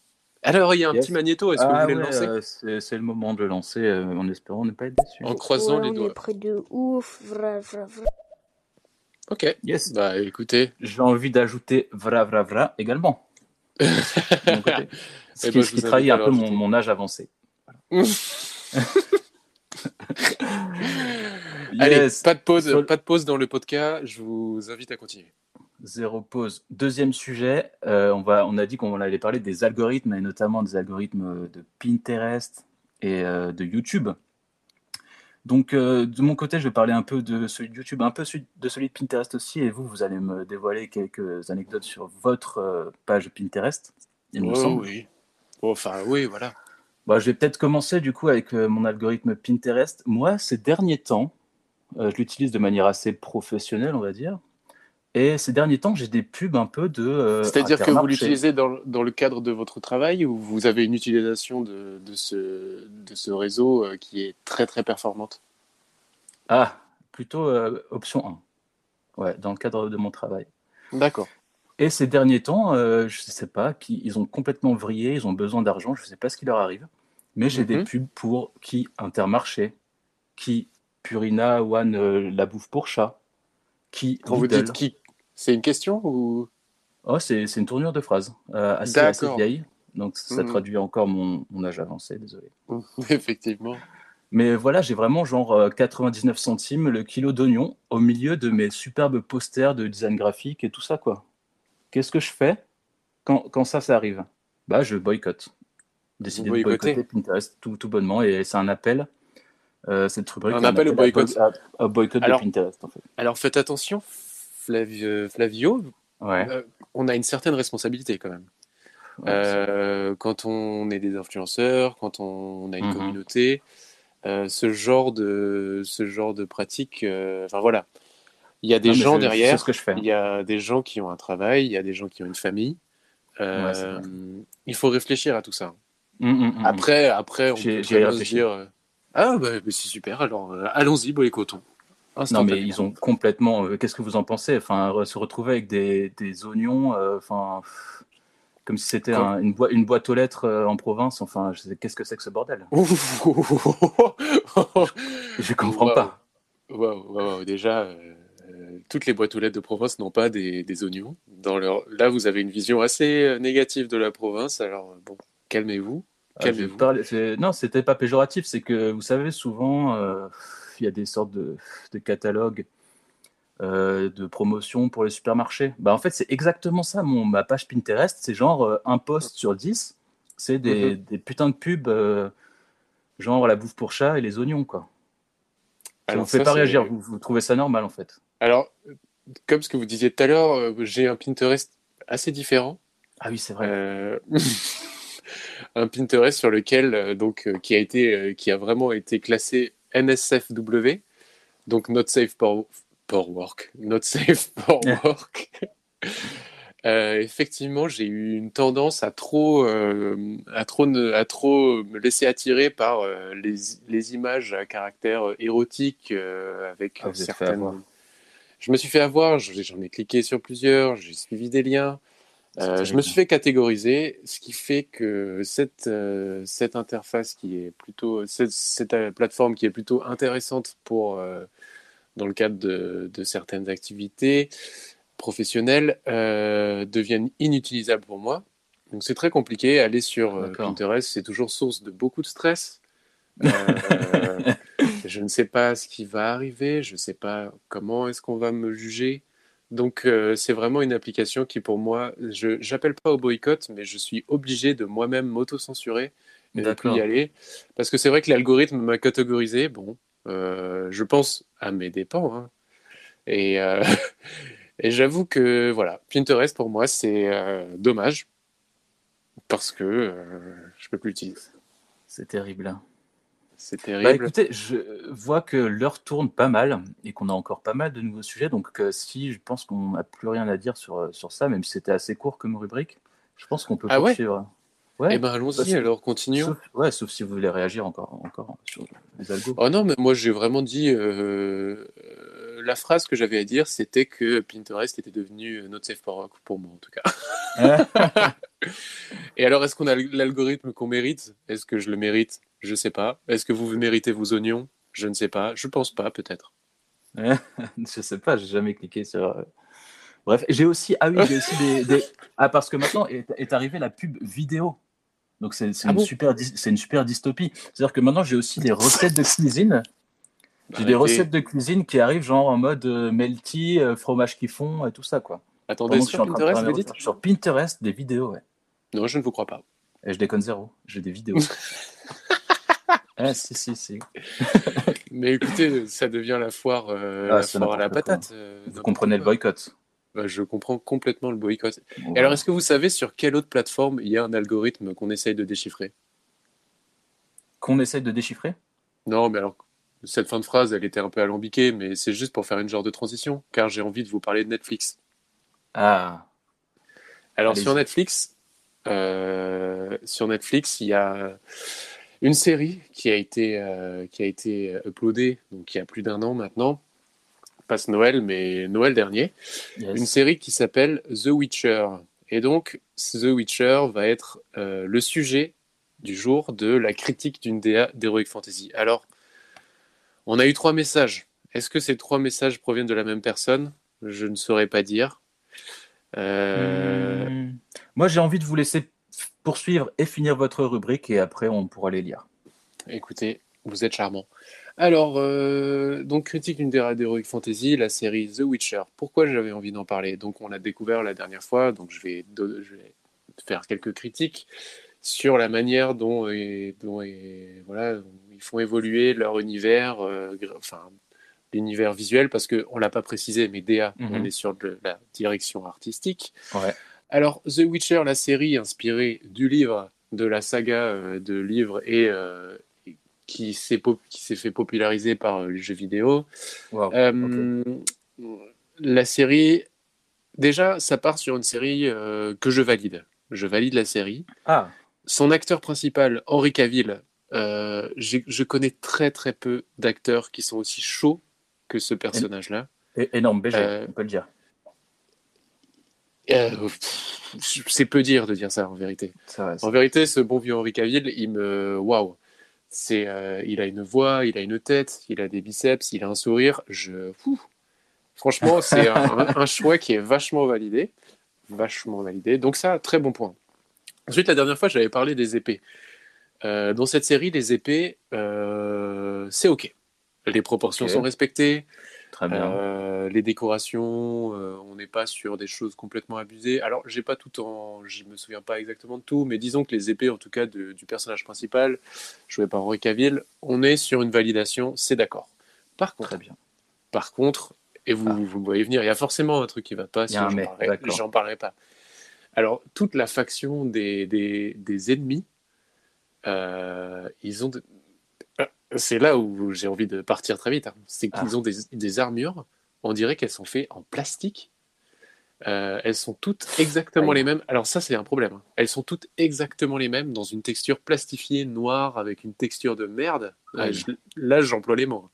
Alors, il y a un Yes. petit magnéto, est-ce que vous Ah voulez ouais, le lancer euh, c'est c'est le moment de le lancer euh, en espérant ne pas être déçu. En croisant Ouais, les on doigts. est près de ouf. Vra, vra, vra. Ok, Yes. bah écoutez, J'ai envie d'ajouter vra vra vra également. de mon côté. Ce Eh qui, ben, ce qui trahit un peu mon, âge avancé. allez, Yes. pas de pause, pas de pause dans le podcast, je vous invite à continuer. Zéro pause. Deuxième sujet, euh, on, va, on a dit qu'on allait parler des algorithmes, et notamment des algorithmes de Pinterest et euh, de YouTube. Donc, euh, de mon côté, je vais parler un peu de celui de YouTube, un peu de celui de Pinterest aussi, et vous, vous allez me dévoiler quelques anecdotes sur votre euh, page Pinterest, il me Oh, semble. oui. Enfin, oui, voilà. Bah, je vais peut-être commencer du coup avec euh, mon algorithme Pinterest. Moi, ces derniers temps, euh, je l'utilise de manière assez professionnelle, on va dire. Et ces derniers temps, j'ai des pubs un peu de. euh, C'est-à-dire que vous l'utilisez dans, dans le cadre de votre travail ou vous avez une utilisation de, de, ce, de ce réseau euh, qui est très très performante? Ah, plutôt euh, option 1. Ouais, dans le cadre de mon travail. D'accord. Et ces derniers temps, je ne sais pas, qui, ils ont complètement vrillé, ils ont besoin d'argent, je ne sais pas ce qui leur arrive. mais j'ai des Mhm. pubs pour qui Intermarché, qui Purina One la bouffe pour chat, qui Quand vous dites qui, c'est une question ou Oh, c'est une tournure de phrase euh, assez, assez vieille, donc ça Mhm. traduit encore mon, mon âge avancé, désolé. Effectivement. Mais voilà, j'ai vraiment genre euh, 99 centimes le kilo d'oignon au milieu de mes superbes posters de design graphique et tout ça, quoi. Qu'est-ce que je fais quand, quand ça, ça arrive? Bah, je boycotte. Décider de boycotter Pinterest tout, tout bonnement et c'est un appel. Euh, cette rubrique Un appel au boycott. boy- à- à boycott Alors- de Pinterest, en fait. Alors faites attention, Flavio, Flavio, Ouais. euh, on a une certaine responsabilité quand même. ouais, Euh, quand on est des influenceurs, quand on a une Mhm. communauté, euh, ce genre de ce genre de pratique, euh, enfin voilà, il y a des Non, gens je- derrière, ce que je fais. il y a des gens qui ont un travail, il y a des gens qui ont une famille. Euh, Ouais, il faut réfléchir à tout ça. Hum, hum, hum. Après, après, on peut se dire, euh, ah bah, bah, c'est super. Alors euh, allons-y, boycottons. Non, mais ils ont complètement. euh, Qu'est-ce que vous en pensez? Enfin, re- se retrouver avec des, des oignons, euh, enfin, pff, comme si c'était un- une, boi- une boîte aux lettres euh, en province. Enfin, je sais- qu'est-ce que c'est que ce bordel? Je comprends pas. Waouh, waouh, déjà, euh, euh, toutes les boîtes aux lettres de province n'ont pas des, des oignons. Dans leur... Là, vous avez une vision assez euh, négative de la province. Alors, bon, calmez-vous. Calmez-vous. Non, c'était pas péjoratif. C'est que vous savez, souvent, euh, il y a des sortes de, de catalogues euh, de promotion pour les supermarchés. Bah, en fait, c'est exactement ça. Mon, ma page Pinterest, c'est genre euh, un post sur 10. C'est des, Mhm. des putains de pubs, euh, genre la bouffe pour chat et les oignons, quoi. Ça Alors, vous fait ça, pas réagir, vous, vous trouvez ça normal en fait. Alors, comme ce que vous disiez tout à l'heure, j'ai un Pinterest assez différent. Ah oui, c'est vrai. Un Pinterest sur lequel euh, donc euh, qui a été euh, qui a vraiment été classé NSFW donc not safe for, for work. Not safe for work. Euh, effectivement j'ai eu une tendance à trop euh, à trop ne- à trop me laisser attirer par euh, les, les images à caractère érotique avec Ah, certaines je me suis fait avoir j'en ai cliqué sur plusieurs j'ai suivi des liens euh, je me suis fait catégoriser, ce qui fait que cette, euh, cette interface qui est plutôt, cette, cette, euh, plateforme qui est plutôt intéressante pour, dans le cadre de, de certaines activités professionnelles, deviennent inutilisables pour moi. Donc c'est très compliqué. Aller sur. Pinterest, c'est toujours source de beaucoup de stress. Je ne sais pas ce qui va arriver, je ne sais pas comment est-ce qu'on va me juger. Donc euh, c'est vraiment une application qui pour moi, je j'appelle pas au boycott, mais je suis obligé de moi-même m'auto-censurer et de plus y aller. Parce que c'est vrai que l'algorithme m'a catégorisé, bon, euh, je pense à mes dépens. hein. Et, euh, et j'avoue que voilà, Pinterest pour moi c'est dommage parce que je peux plus l'utiliser. C'est terrible. C'est Bah terrible. écoutez, je vois que l'heure tourne pas mal et qu'on a encore pas mal de nouveaux sujets. Donc euh, si je pense qu'on n'a plus rien à dire sur, euh, sur ça, même si c'était assez court comme rubrique, je pense qu'on peut Ah ouais? poursuivre. Ouais, eh ben bah, allons-y c'est- alors, continuons. sauf, ouais, sauf si vous voulez réagir encore, encore sur les algos. Oh non, mais moi j'ai vraiment dit euh, la phrase que j'avais à dire, c'était que Pinterest était devenu not safe for pour moi en tout cas. Et alors, est-ce qu'on a l'algorithme qu'on mérite? Est-ce que je le mérite? Je sais pas. Est-ce que vous méritez vos oignons? Je ne sais pas. Je pense pas, peut-être. je sais pas, j'ai jamais cliqué sur. euh, Bref, j'ai aussi. Ah oui, j'ai aussi des, des- Ah, parce que maintenant est, est arrivée la pub vidéo. Donc c'est Ah une, bon? super dis- c'est une super dystopie. C'est-à-dire que maintenant j'ai aussi des recettes de cuisine. J'ai des recettes de cuisine qui arrivent genre en mode euh, melty, euh, fromage qui fond et tout ça quoi. Attendez, sur Pinterest, vous dites? Sur Pinterest, des vidéos, ouais. Non, je ne vous crois pas. Et je déconne zéro, j'ai des vidéos. ah si, si, si. Mais écoutez, ça devient la foire, euh, Ah, la c'est foire à la patate. euh, Vous comprenez le boycott. Bah, Je comprends complètement le boycott. Et alors, est-ce que vous savez sur quelle autre plateforme il y a un algorithme qu'on essaye de déchiffrer? Qu'on essaye de déchiffrer? Non, mais alors, cette fin de phrase, elle était un peu alambiquée, mais c'est juste pour faire une genre de transition, car j'ai envie de vous parler de Netflix. Ah, Alors, sur Netflix, euh, sur Netflix, il y a une série qui a été, euh, qui a été uploadée, donc il y a plus d'un an maintenant, passe Noël, mais Noël dernier, yes. une série qui s'appelle The Witcher. Et donc, The Witcher va être euh, le sujet du jour de la critique d'une DA d'Heroic Fantasy. Alors, on a eu trois messages. Est-ce que ces trois messages proviennent de la même personne? Je ne saurais pas dire. Euh, Hmm. Moi, j'ai envie de vous laisser poursuivre et finir votre rubrique et après, on pourra les lire. Écoutez, vous êtes charmant. Alors, euh, donc critique d'une DA d'Heroic Fantasy, la série The Witcher. Pourquoi j'avais envie d'en parler? Donc, on l'a découvert la dernière fois, donc je vais, do- je vais faire quelques critiques sur la manière dont, et- dont et- voilà, dont ils font évoluer leur univers, euh, enfin l'univers visuel, parce qu'on l'a pas précisé, mais DA, Mhm. on est sur de la direction artistique. Ouais. Alors, The Witcher, la série inspirée du livre, de la saga euh, de livres et euh, qui s'est fait populariser par euh, les jeux vidéo. Wow. Euh, La série, déjà, ça part sur une série euh, que je valide. Je valide la série. Ah, Son acteur principal, Henri Cavill, euh, je connais très très peu d'acteurs qui sont aussi chauds que ce personnage-là. énorme BG, on peut le dire. Euh, c'est peu dire de dire ça en vérité. Vrai, En vérité, ce bon vieux Henri Cavill, il me. Waouh! C'est, euh, il a une voix, il a une tête, il a des biceps, il a un sourire. Je. Ouh. Franchement, c'est un, un choix qui est vachement validé. Vachement validé. Donc, ça, très bon point. Ensuite, la dernière fois, j'avais parlé des épées. Euh, dans cette série, les épées, c'est OK. Les proportions sont respectées. Très bien. Euh, les décorations, euh, on n'est pas sur des choses complètement abusées. Alors, j'ai pas tout en, je me souviens pas exactement de tout, mais disons que les épées, en tout cas de- du personnage principal, joué par Henri Cavill, on est sur une validation, c'est d'accord. Par contre, Très bien. par contre, et vous, Ah. vous me voyez venir, il y a forcément un truc qui va pas, sinon j'en parlerai- pas. Alors, toute la faction des, des, des ennemis, euh, ils ont. de- C'est là où j'ai envie de partir très vite. hein. C'est qu'ils Ah. ont des, des armures, on dirait qu'elles sont faites en plastique. Euh, elles sont toutes exactement les mêmes. Alors, ça, c'est un problème. hein. Elles sont toutes exactement les mêmes dans une texture plastifiée noire avec une texture de merde. Euh, Aïe. je- là, j'emploie les mots.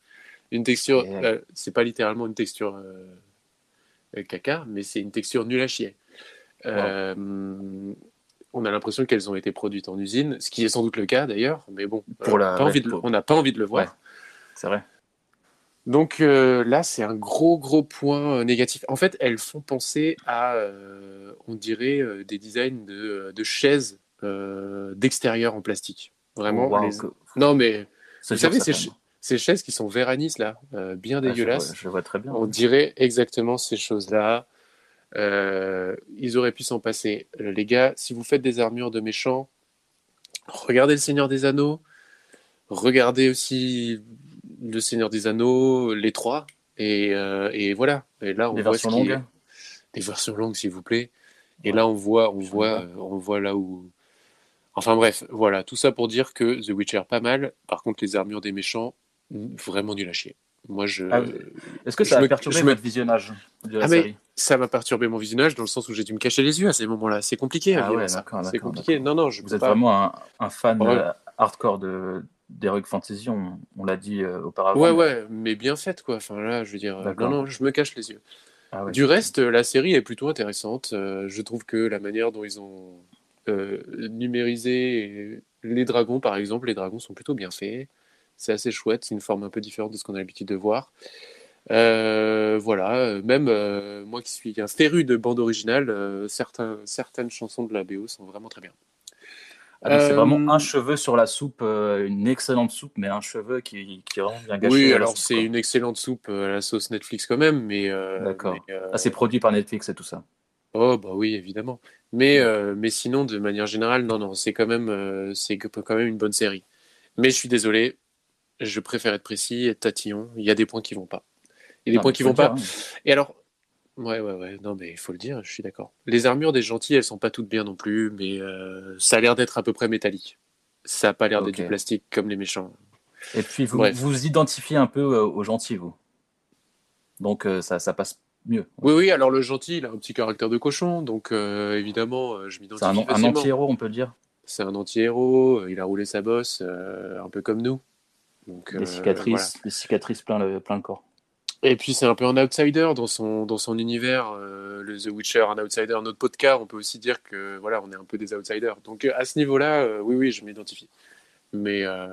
Une texture, euh, c'est pas littéralement une texture euh, euh, caca, mais c'est une texture nulle à chier. Euh, on a l'impression qu'elles ont été produites en usine, ce qui est sans doute le cas d'ailleurs, mais bon, Pour la- pas ouais, envie de pour- on n'a pas envie de le voir. Ouais. C'est vrai. Donc euh, là, c'est un gros, gros point euh, négatif. En fait, elles font penser à, euh, on dirait, euh, des designs de, de chaises d'extérieur en plastique. Vraiment. Wow, les- que- Non, mais vous savez, ces, chaises qui sont Veranis, là, bien Ah, je vois- dégueulasses, Je vois très bien. on dirait exactement ces choses-là. Euh, ils auraient pu s'en passer. Les gars, si vous faites des armures de méchants, regardez le Seigneur des Anneaux, regardez aussi le Seigneur des Anneaux, les trois, et, euh, et voilà. Et là, on Des voit versions ce longues Des versions longues, s'il vous plaît. Et Ouais. là, on voit, on voit, euh, on voit là où. Enfin bref, voilà, tout ça pour dire que The Witcher pas mal. Par contre, les armures des méchants, vraiment nul à chier. Moi, je, Ah, Est-ce que ça a me- perturbé je me- votre visionnage de la Ah, mais- ça m'a perturbé mon visionnage dans le sens où j'ai dû me cacher les yeux à ces moments-là. C'est compliqué Ah ouais, C'est compliqué. Non, non, je Vous êtes pas. vraiment un, un fan Ouais. euh, hardcore de d'Heroic Fantasy, on, on l'a dit euh, auparavant. Ouais, ouais, mais bien faite quoi. Enfin là, je veux dire, euh, non, non, je me cache les yeux. Ah ouais. Du reste, la série est plutôt intéressante. Euh, je trouve que la manière dont ils ont numérisé les dragons, par exemple, les dragons sont plutôt bien faits. C'est assez chouette. C'est une forme un peu différente de ce qu'on a l'habitude de voir. Euh, voilà, euh, même euh, moi qui suis un féru de bande originale, euh, certains, certaines chansons de la BO sont vraiment très bien. Ah, C'est vraiment un cheveu sur la soupe, une excellente soupe, mais un cheveu qui, qui vraiment bien gâché. Oui, alors c'est une excellente soupe à la sauce Netflix quand même, mais. D'accord. Ah, c'est produit par Netflix et tout ça. Oh bah oui, évidemment. Mais, mais sinon, de manière générale, non, non, c'est quand même, c'est quand même une bonne série. Mais je suis désolé, je préfère être précis, être tatillon. Il y a des points qui vont pas. Il y a des points qui vont pas. dire, hein. Et alors, ouais, ouais, ouais, non, mais il faut le dire, je suis d'accord. Les armures des gentils, elles sont pas toutes bien non plus, mais euh, ça a l'air d'être à peu près métallique. Ça a pas l'air d'être du plastique comme les méchants. Et puis vous Bref. vous identifiez un peu euh, aux gentils, vous. Donc euh, ça, ça passe mieux. Oui, oui, alors le gentil, il a un petit caractère de cochon, donc euh, évidemment, je C'est m'identifie un, un anti-héros, on peut le dire. C'est un anti-héros, il a roulé sa bosse, euh, un peu comme nous. Donc, Des euh, cicatrices, des cicatrices plein le, plein le corps. Et puis c'est un peu un outsider dans son, dans son univers. euh, le The Witcher, un outsider, notre podcast, on peut aussi dire que voilà, on est un peu des outsiders. Donc euh, à ce niveau-là, euh, oui, oui, je m'identifie. Mais euh,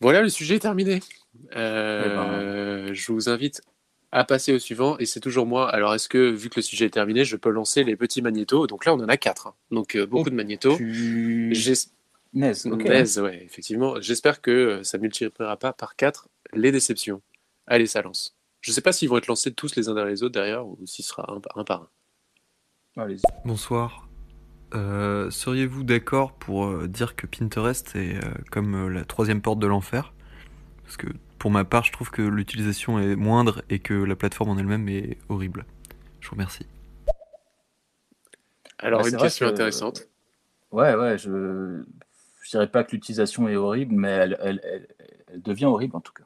voilà, le sujet est terminé. Euh, Je vous invite à passer au suivant et c'est toujours moi. Alors est-ce que vu que le sujet est terminé, je peux lancer les petits magnétos? Donc là, on en a quatre. hein. Donc euh, beaucoup Oh, de magnétos. Tu... Naise, ok. Naise, ouais, effectivement. J'espère que euh, ça ne multipliera pas par 4 les déceptions. Allez, ça lance. Je ne sais pas s'ils vont être lancés tous les uns derrière les autres derrière ou s'il sera un, par- un par un. Allez-y. Bonsoir. Euh, Seriez-vous d'accord pour euh, dire que Pinterest est euh, comme euh, la troisième porte de l'enfer? Parce que pour ma part, je trouve que l'utilisation est moindre et que la plateforme en elle-même est horrible. Je vous remercie. Alors, Bah, une question que- intéressante. Ouais, ouais, je je dirais pas que l'utilisation est horrible, mais elle, elle, elle, elle devient horrible en tout cas.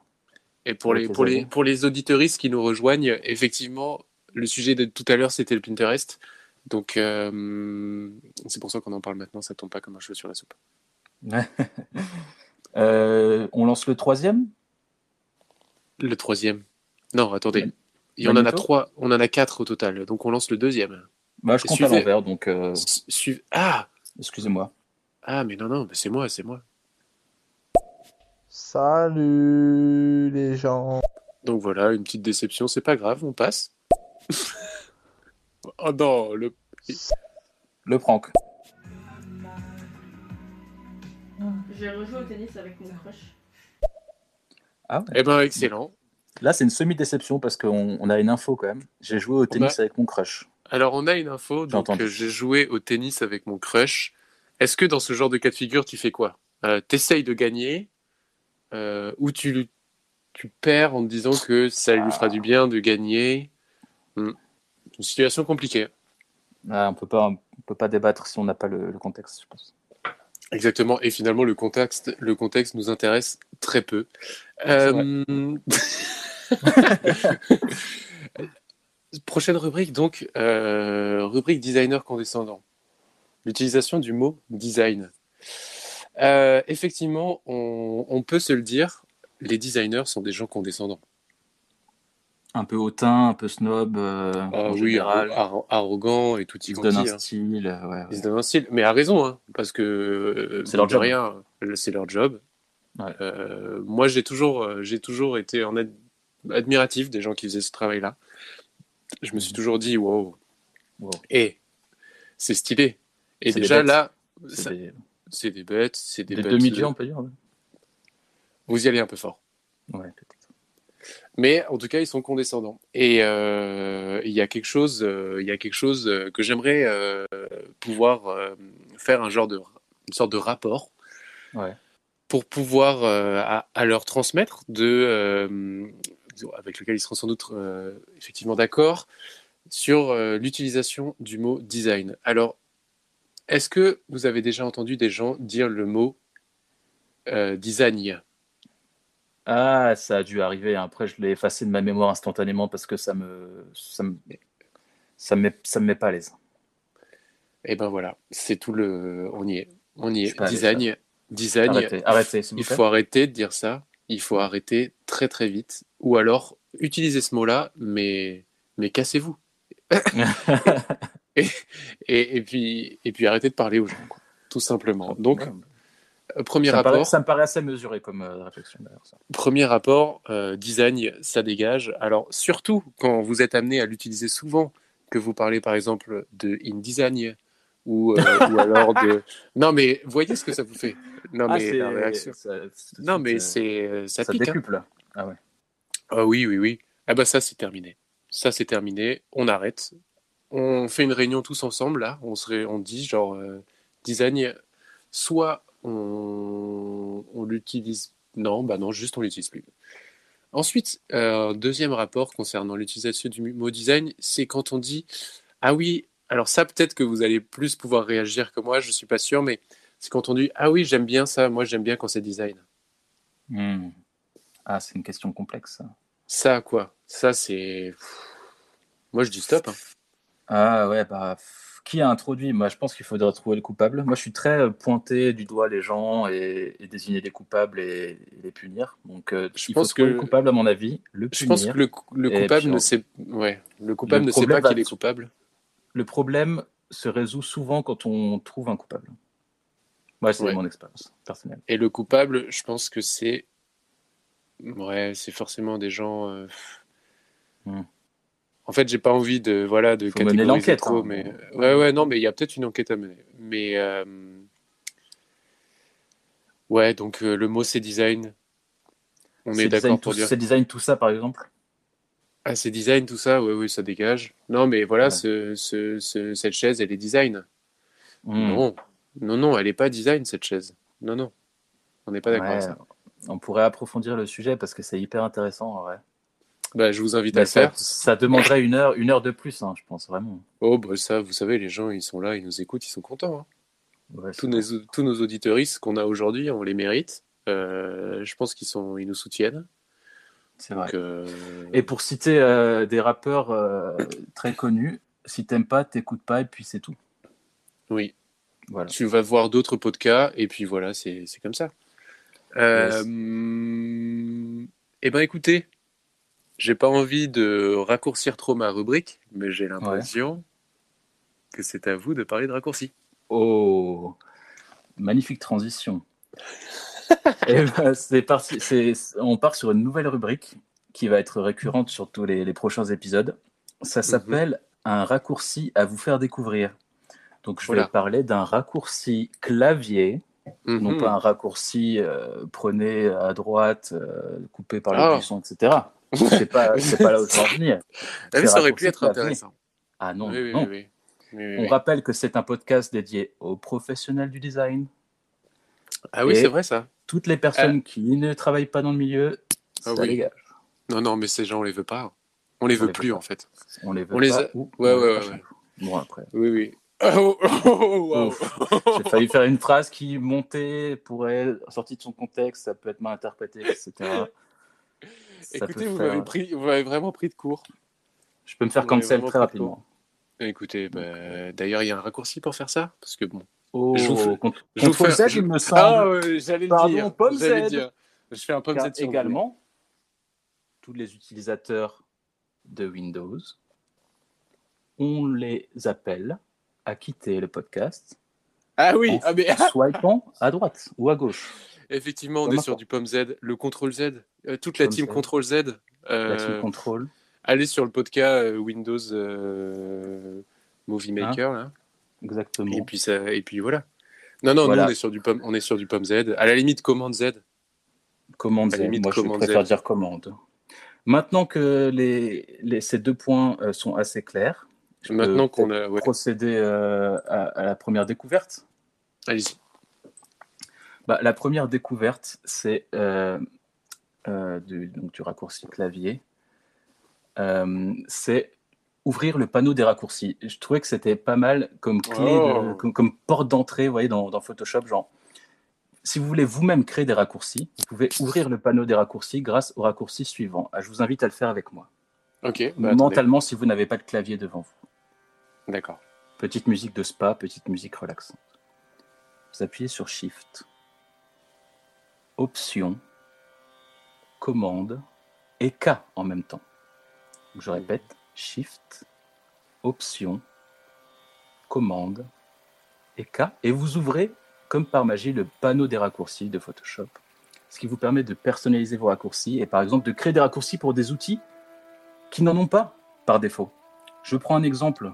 Et pour les, les pour, les, pour les auditeuristes qui nous rejoignent, effectivement, le sujet de tout à l'heure, c'était le Pinterest. Donc, euh, c'est pour ça qu'on en parle maintenant. Ça tombe pas comme un cheveu sur la soupe. Euh, on lance le troisième? Le troisième. Non, attendez. Il y en a trois. On en a quatre au total. Donc, on lance le deuxième. Bah, je compte à Suivez. l'envers, donc euh, su- Ah excusez-moi. Ah, mais non, non, mais c'est moi, c'est moi. Salut les gens. Donc voilà, une petite déception, c'est pas grave, on passe. oh non, le... Le prank. J'ai rejoué au tennis avec mon crush. Ah ouais. Eh ben excellent. Là, c'est une semi-déception parce qu'on on a une info quand même. J'ai joué au tennis avec mon crush. Alors on a une info, donc j'ai joué au tennis avec mon crush. Est-ce que dans ce genre de cas de figure, tu fais quoi? Euh, T'essayes de gagner euh, ou tu, tu perds en te disant que ça lui fera du bien de gagner? Hmm. Une situation compliquée. Ah, on peut pas, on peut pas débattre si on n'a pas le, le contexte, je pense. Exactement. Et finalement, le contexte, le contexte nous intéresse très peu. Euh, Prochaine rubrique, donc, euh, rubrique designer condescendant. L'utilisation du mot design. Euh, effectivement, on, on peut se le dire, les designers sont des gens condescendants. Un peu hautain, un peu snob, euh, Ah en oui, général. arro- arrogant et tout y Ils se donnent un style. euh, ouais, Ils se donnent un style, mais à raison, hein, parce que euh, C'est leur de job. Rien, c'est leur job. Moi, j'ai toujours, j'ai toujours été en ad- admiratif des gens qui faisaient ce travail-là. Je me suis toujours dit, wow, Wow. et c'est stylé. Et déjà là, C'est des, c'est des bêtes, c'est des, des demi-dieux, on peut dire. Ouais, Vous y allez un peu fort. Ouais. Mais en tout cas, ils sont condescendants. Et euh, il y a quelque chose, euh, y a quelque chose euh, que j'aimerais euh, pouvoir euh, faire un genre de, une sorte de rapport Ouais. pour pouvoir euh, à, à leur transmettre de, euh, avec lequel ils seront sans doute euh, effectivement d'accord sur euh, l'utilisation du mot design. Alors, est-ce que vous avez déjà entendu des gens dire le mot euh, design? Ah, ça a dû arriver. Après, je l'ai effacé de ma mémoire instantanément parce que ça me, ça me, ça me met, ça me met pas à l'aise. Et ben voilà, c'est tout le, on y est, on y est. Design, design. Arrêtez, arrêtez, Il faut arrêter de dire ça. Il faut arrêter très très vite. Ou alors utiliser ce mot-là, mais mais cassez-vous. et, et, et puis et puis arrêtez de parler aux gens, quoi. tout simplement. Donc Ouais. euh, premier ça, me paraît, rapport, ça me paraît assez mesuré comme euh, réflexion d'ailleurs. premier rapport, euh, design, ça dégage. Alors surtout quand vous êtes amené à l'utiliser souvent, que vous parlez par exemple de InDesign ou, euh, ou alors de non mais voyez ce que ça vous fait. Non Ah, mais la réaction. ça- Non mais euh, c'est euh, ça, ça pique. hein. décuple. Ah ouais. Ah oui, oui, oui. Ah bah ça, c'est terminé. Ça, c'est terminé. On arrête. On fait une réunion tous ensemble, là. On, serait, on dit, genre, euh, design, soit on, on l'utilise... Non, bah non, juste on l'utilise plus. Ensuite, euh, deuxième rapport concernant l'utilisation du mot design, c'est quand on dit, ah oui, alors ça, peut-être que vous allez plus pouvoir réagir que moi, je suis pas sûr, mais c'est quand on dit, ah oui, j'aime bien ça, moi j'aime bien quand c'est design. Hmm. Ah, c'est une question complexe. ça. Ça, quoi? Ça, c'est... Moi, je dis stop. hein. Ah ouais, bah, pff, qui a introduit? Moi, je pense qu'il faudrait trouver le coupable. Moi, je suis très euh, pointé du doigt les gens et, et désigner les coupables et, et les punir. Donc, euh, Je il pense faut trouver que- le coupable, à mon avis, le Je punir. pense que le, le Et coupable puis ne on- sait, ouais, le coupable Le ne sait problème pas va- qu'il est coupable. Le problème se résout souvent quand on trouve un coupable. Moi, c'est Ouais. mon expérience personnelle. Et le coupable, je pense que c'est, ouais, c'est forcément des gens. euh, Hmm. En fait, j'ai pas envie de, voilà, de Faut catégoriser l'enquête, trop, hein. mais ouais, ouais, non, mais il y a peut-être une enquête à mener. Mais euh, ouais, donc euh, le mot c'est design. On C'est est design d'accord tout- pour dire. C'est design tout ça, par exemple? Ah, c'est design tout ça, oui, oui, ça dégage. Non, mais voilà, Ouais. ce, ce- ce- cette chaise, elle est design. Hmm. Non, non, non, elle est pas design cette chaise. Non, non, on n'est pas d'accord Ouais, avec ça. On pourrait approfondir le sujet parce que c'est hyper intéressant. en vrai. Bah, je vous invite à Mais le faire. ça demanderait une heure, une heure de plus, hein, je pense vraiment. Oh, bah ça, vous savez, les gens, ils sont là, ils nous écoutent, ils sont contents. hein. Ouais, Tous, nos, tous nos auditeuristes qu'on a aujourd'hui, on les mérite. Euh, je pense qu'ils sont, ils nous soutiennent. c'est vrai. Euh, Et pour citer euh, des rappeurs très connus, si t'aimes pas, t'écoutes pas, et puis c'est tout. oui, Voilà. tu vas voir d'autres podcasts, et puis voilà, c'est comme ça. Yes. hum, Eh ben, écoutez, j'ai pas envie de raccourcir trop ma rubrique, mais j'ai l'impression que c'est à vous de parler de raccourcis. Oh, magnifique transition. Et ben, c'est parti. On part sur une nouvelle rubrique qui va être récurrente sur tous les, les prochains épisodes. Ça s'appelle un raccourci à vous faire découvrir. Donc, je vais Voilà. parler d'un raccourci clavier, non Mhm. pas un raccourci euh, prenez à droite, euh, coupé par le Ah. buisson, etc. C'est pas, c'est pas là où je veux en venir. Ah ça aurait pu être intéressant. Ah non, oui, oui, non. oui, oui. Oui, oui, On oui. rappelle que c'est un podcast dédié aux professionnels du design. Ah oui, c'est vrai ça. Toutes les personnes qui ne travaillent pas dans le milieu, Ah ça oui. dégage. Non, non, mais ces gens, on les veut pas. On les On veut les plus, veut en fait. On les veut On les pas a- ou Ouais, ouais, ouais. Bon, après. Oui, oui. Oh, oh, oh, wow. J'ai failli faire une phrase qui montait, pourrait, sortie de son contexte, ça peut être mal interprété, etc. Ça Écoutez, vous faire- m'avez pris, vous m'avez vraiment pris de court. Je peux me faire vous cancel très rapidement. Écoutez, bah, d'ailleurs, il y a un raccourci pour faire ça, parce que bon. Oh, Je vous fais- cont- je vous fais- Z, il me semble. Ah, ouais, j'allais le Pardon, dire. pomme Z. dire. Je fais un pomme Z également, tous les utilisateurs de Windows, on les appelle à quitter le podcast Ah oui, en ah, mais swipant à droite ou à gauche. Effectivement, on est sur du pomme Z, le contrôle Z, euh, toute la team Z. contrôle Z. euh, La team control. allez sur le podcast euh, Windows Movie Hein Maker là. Exactement. Et puis ça, et puis voilà. Non, non, Voilà. nous on est sur du pomme, on est sur du pomme Z. À la limite, commande Z. Commande Z. limite, Moi, je préfère Z. dire commande. Maintenant que les, les- ces deux points sont assez clairs, je Maintenant qu'on a, ouais. euh, à, à la première découverte. Allez-y. Bah, la première découverte, c'est euh, euh, du, donc, du raccourci clavier. Euh, c'est ouvrir le panneau des raccourcis. Je trouvais que c'était pas mal comme clé, Oh. de- comme, comme porte d'entrée, vous voyez, dans, dans Photoshop. Genre, si vous voulez vous-même créer des raccourcis, vous pouvez ouvrir le panneau des raccourcis grâce au raccourci suivant. Ah, Je vous invite à le faire avec moi. Ok. bah, attendez. Mentalement, si vous n'avez pas de clavier devant vous. D'accord. Petite musique de spa, petite musique relaxante. Vous appuyez sur Shift, Option, Commande et K en même temps. Donc, je répète, Shift, Option, Commande et K. Et vous ouvrez, comme par magie, le panneau des raccourcis de Photoshop. Ce qui vous permet de personnaliser vos raccourcis et par exemple de créer des raccourcis pour des outils qui n'en ont pas par défaut. Je prends un exemple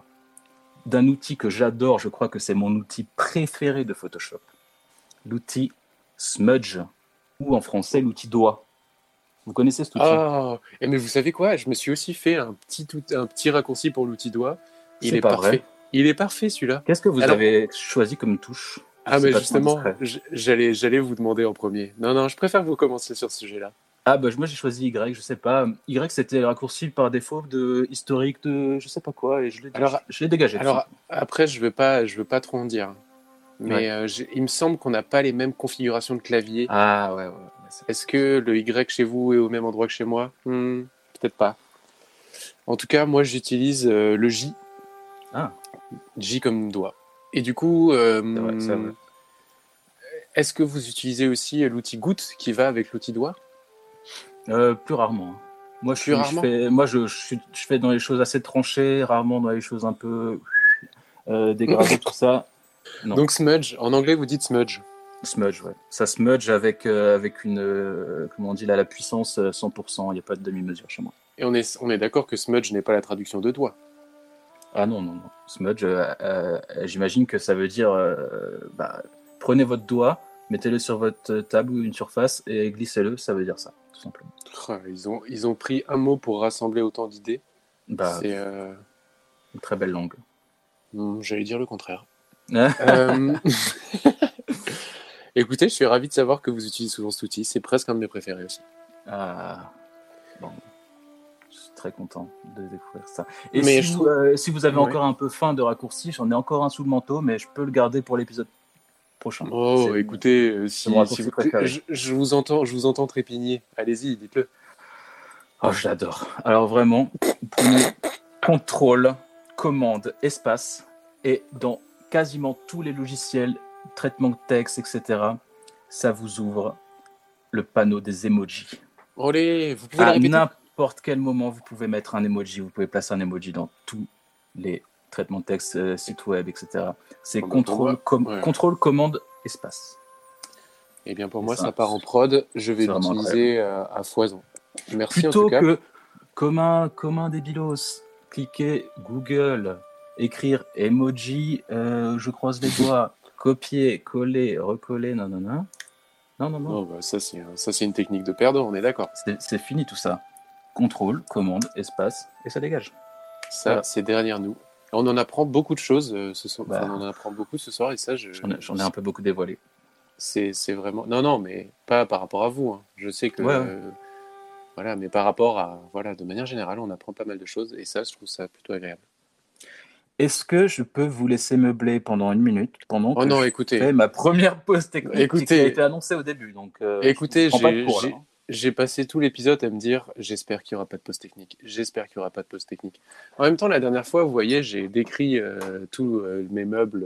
d'un outil que j'adore, je crois que c'est mon outil préféré de Photoshop. L'outil Smudge, ou en français l'outil doigt. Vous connaissez cet outil? Ah, et mais vous savez quoi? Je me suis aussi fait un petit, un petit raccourci pour l'outil doigt. Il est parfait. vrai. Il est parfait celui-là. Qu'est-ce que vous Alors- avez choisi comme touche? Ah, mais justement, j'allais, j'allais vous demander en premier. Non, non, je préfère que vous commenciez sur ce sujet-là. Ah bah moi j'ai choisi Y, je sais pas. Y c'était raccourci par défaut de historique de je sais pas quoi et je l'ai Alors- je l'ai dégagé. Alors après, je veux pas, je veux pas trop en dire. Mais Ouais. euh, il me semble qu'on n'a pas les mêmes configurations de clavier. ah ouais ouais. ouais, c'est- Est-ce que le Y chez vous est au même endroit que chez moi? Hmm, Peut-être pas. En tout cas, moi, j'utilise euh, le J Ah. J comme doigt. Et du coup, euh, est-ce que vous utilisez aussi l'outil goutte qui va avec l'outil doigt? Plus rarement. Moi, je, suis- je fais, moi je, je, suis- je fais dans les choses assez tranchées, rarement dans les choses un peu dégradées, tout ça. Non. Donc smudge, en anglais vous dites smudge. Smudge, ouais. Ça smudge avec, euh, avec une, euh, comment on dit là, la puissance euh, 100%. Il n'y a pas de demi-mesure chez moi. Et on est, on est d'accord que smudge n'est pas la traduction de doigt. Ah non, non, non. Smudge, euh, euh, j'imagine que ça veut dire, euh, bah, prenez votre doigt, mettez-le sur votre table ou une surface et glissez-le, ça veut dire ça, tout simplement. Ah, Ils ont, ils ont pris un mot pour rassembler autant d'idées. Bah, C'est, euh, une très belle langue. hmm, j'allais dire le contraire. Euh, Écoutez, je suis ravi de savoir que vous utilisez souvent cet outil. C'est presque un de mes préférés aussi. Ah, bon. Je suis très content de découvrir ça. Et Mais si, je vous, trouve- euh, si vous avez Ouais. encore un peu faim de raccourcis, j'en ai encore un sous le manteau, mais je peux le garder pour l'épisode prochain. Oh, écoutez, euh, si, si raccourci vous- je, je vous entends, je vous entends trépigner. Allez-y, dites-le. Oh, je l'adore. Alors vraiment, prenez contrôle, commande, espace, et dans quasiment tous les logiciels, traitement de texte, etc., ça vous ouvre le panneau des emojis. Allez, vous pouvez À n'importe quel moment, vous pouvez mettre un emoji, vous pouvez placer un emoji dans tous les traitements de texte, euh, sites web, etc. C'est contrôle, moi, com- ouais. contrôle, commande, espace. Eh bien, pour moi, ça part en prod. Je vais l'utiliser euh, à foison. Merci en Plutôt tout cas. que comme un, comme un débilos, cliquer Google, écrire emoji, euh, je croise les doigts, copier, coller, recoller, non, non, non. Non, non, non. Oh, bah, ça, c'est ça, c'est une technique de perdant, on est d'accord. C'est fini tout ça. Contrôle, commande, espace, et ça dégage. Ça, Voilà. c'est derrière nous. On en apprend beaucoup de choses euh, ce soir. Bah. Enfin, on en apprend beaucoup ce soir et ça, je, J'en ai, un peu beaucoup dévoilé. c'est c'est vraiment. Non, non, mais pas par rapport à vous. hein. Je sais que. Ouais, ouais. euh, voilà, mais par rapport à. Voilà, de manière générale, on apprend pas mal de choses et ça, je trouve ça plutôt agréable. Est-ce que je peux vous laisser meubler pendant une minute pendant Oh que non, je écoutez. fais ma première pause technique Écoutez. qui a été annoncée au début donc euh, Écoutez, j'ai- passé tout l'épisode à me dire j'espère qu'il n'y aura pas de pause technique. J'espère qu'il n'y aura pas de pause technique. En même temps, la dernière fois, vous voyez, j'ai décrit euh, tous euh, mes meubles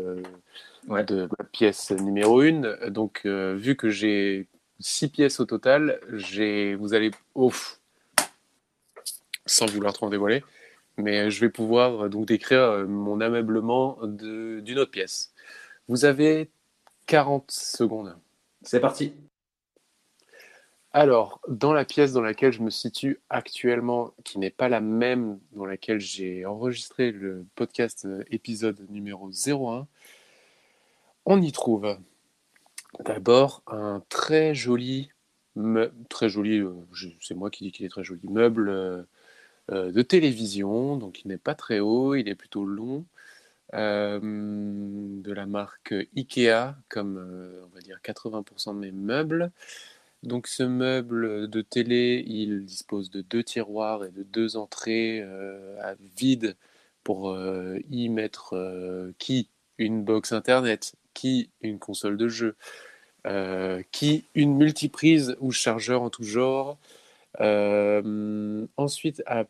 Ouais. de ma pièce numéro une. Donc, vu que j'ai six pièces au total, j'ai, vous allez, ouf, sans vouloir trop en dévoiler, mais je vais pouvoir euh, donc décrire euh, mon ameublement d'une autre pièce. Vous avez 40 secondes. C'est parti. Alors, dans la pièce dans laquelle je me situe actuellement, qui n'est pas la même dans laquelle j'ai enregistré le podcast euh, épisode numéro 01, on y trouve d'abord un très joli, très joli, euh, c'est moi qui dis qu'il est très joli, meuble euh, euh, de télévision, donc il n'est pas très haut, il est plutôt long, euh, de la marque Ikea, comme euh, on va dire 80% de mes meubles. Donc ce meuble de télé, il dispose de deux tiroirs et de deux entrées euh, à vide pour euh, y mettre euh, qui une box internet, qui une console de jeu, euh, qui une multiprise ou chargeur en tout genre. Euh, ensuite, à,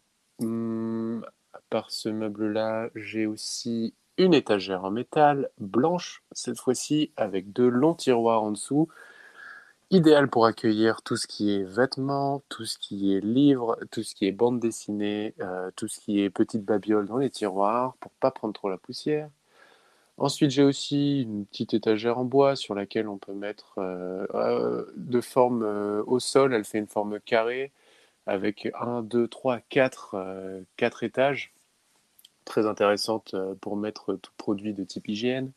part ce meuble-là, j'ai aussi une étagère en métal blanche, cette fois-ci avec deux longs tiroirs en dessous idéal pour accueillir tout ce qui est vêtements, tout ce qui est livres, tout ce qui est bande dessinée, euh, tout ce qui est petite babiole dans les tiroirs pour pas prendre trop la poussière. Ensuite, j'ai aussi une petite étagère en bois sur laquelle on peut mettre euh, euh, de forme euh, au sol. Elle fait une forme carrée avec 1, 2, 3, 4, 4 étages. Très intéressante pour mettre tout produit de type hygiène.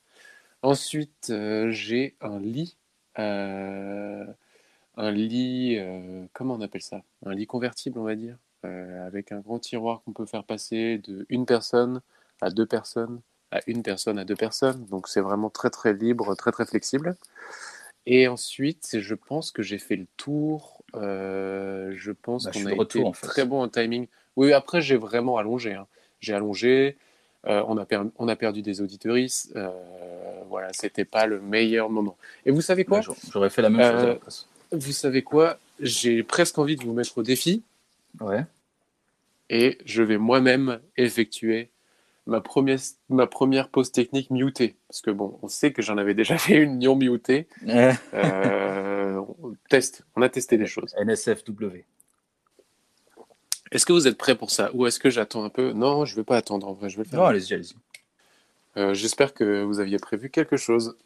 Ensuite, j'ai un lit un lit, comment on appelle ça? Un lit convertible, on va dire, avec un grand tiroir qu'on peut faire passer de une personne à deux personnes, à une personne à deux personnes. Donc c'est vraiment très très libre, très très flexible. Et ensuite, je pense que j'ai fait le tour. euh, je pense Bah, qu'on a retour, été en fait. très bon en timing. Oui, après j'ai vraiment allongé. hein. J'ai allongé. euh, on, a per- on a perdu des auditorices. euh, voilà, c'était pas le meilleur moment. Et vous savez quoi? Ouais, j'aurais- fait la même chose à Euh, la place. Vous savez quoi? J'ai presque envie de vous mettre au défi Ouais. et je vais moi-même effectuer ma première, ma première pause technique mutée. Parce que bon, on sait que j'en avais déjà fait une non mutée. Euh, on teste, on a testé des choses. NSFW. Est-ce que vous êtes prêts pour ça? Ou est-ce que j'attends un peu? Non, je ne vais pas attendre en vrai, je vais le faire. Non, allez-y, allez-y. Euh, J'espère que vous aviez prévu quelque chose.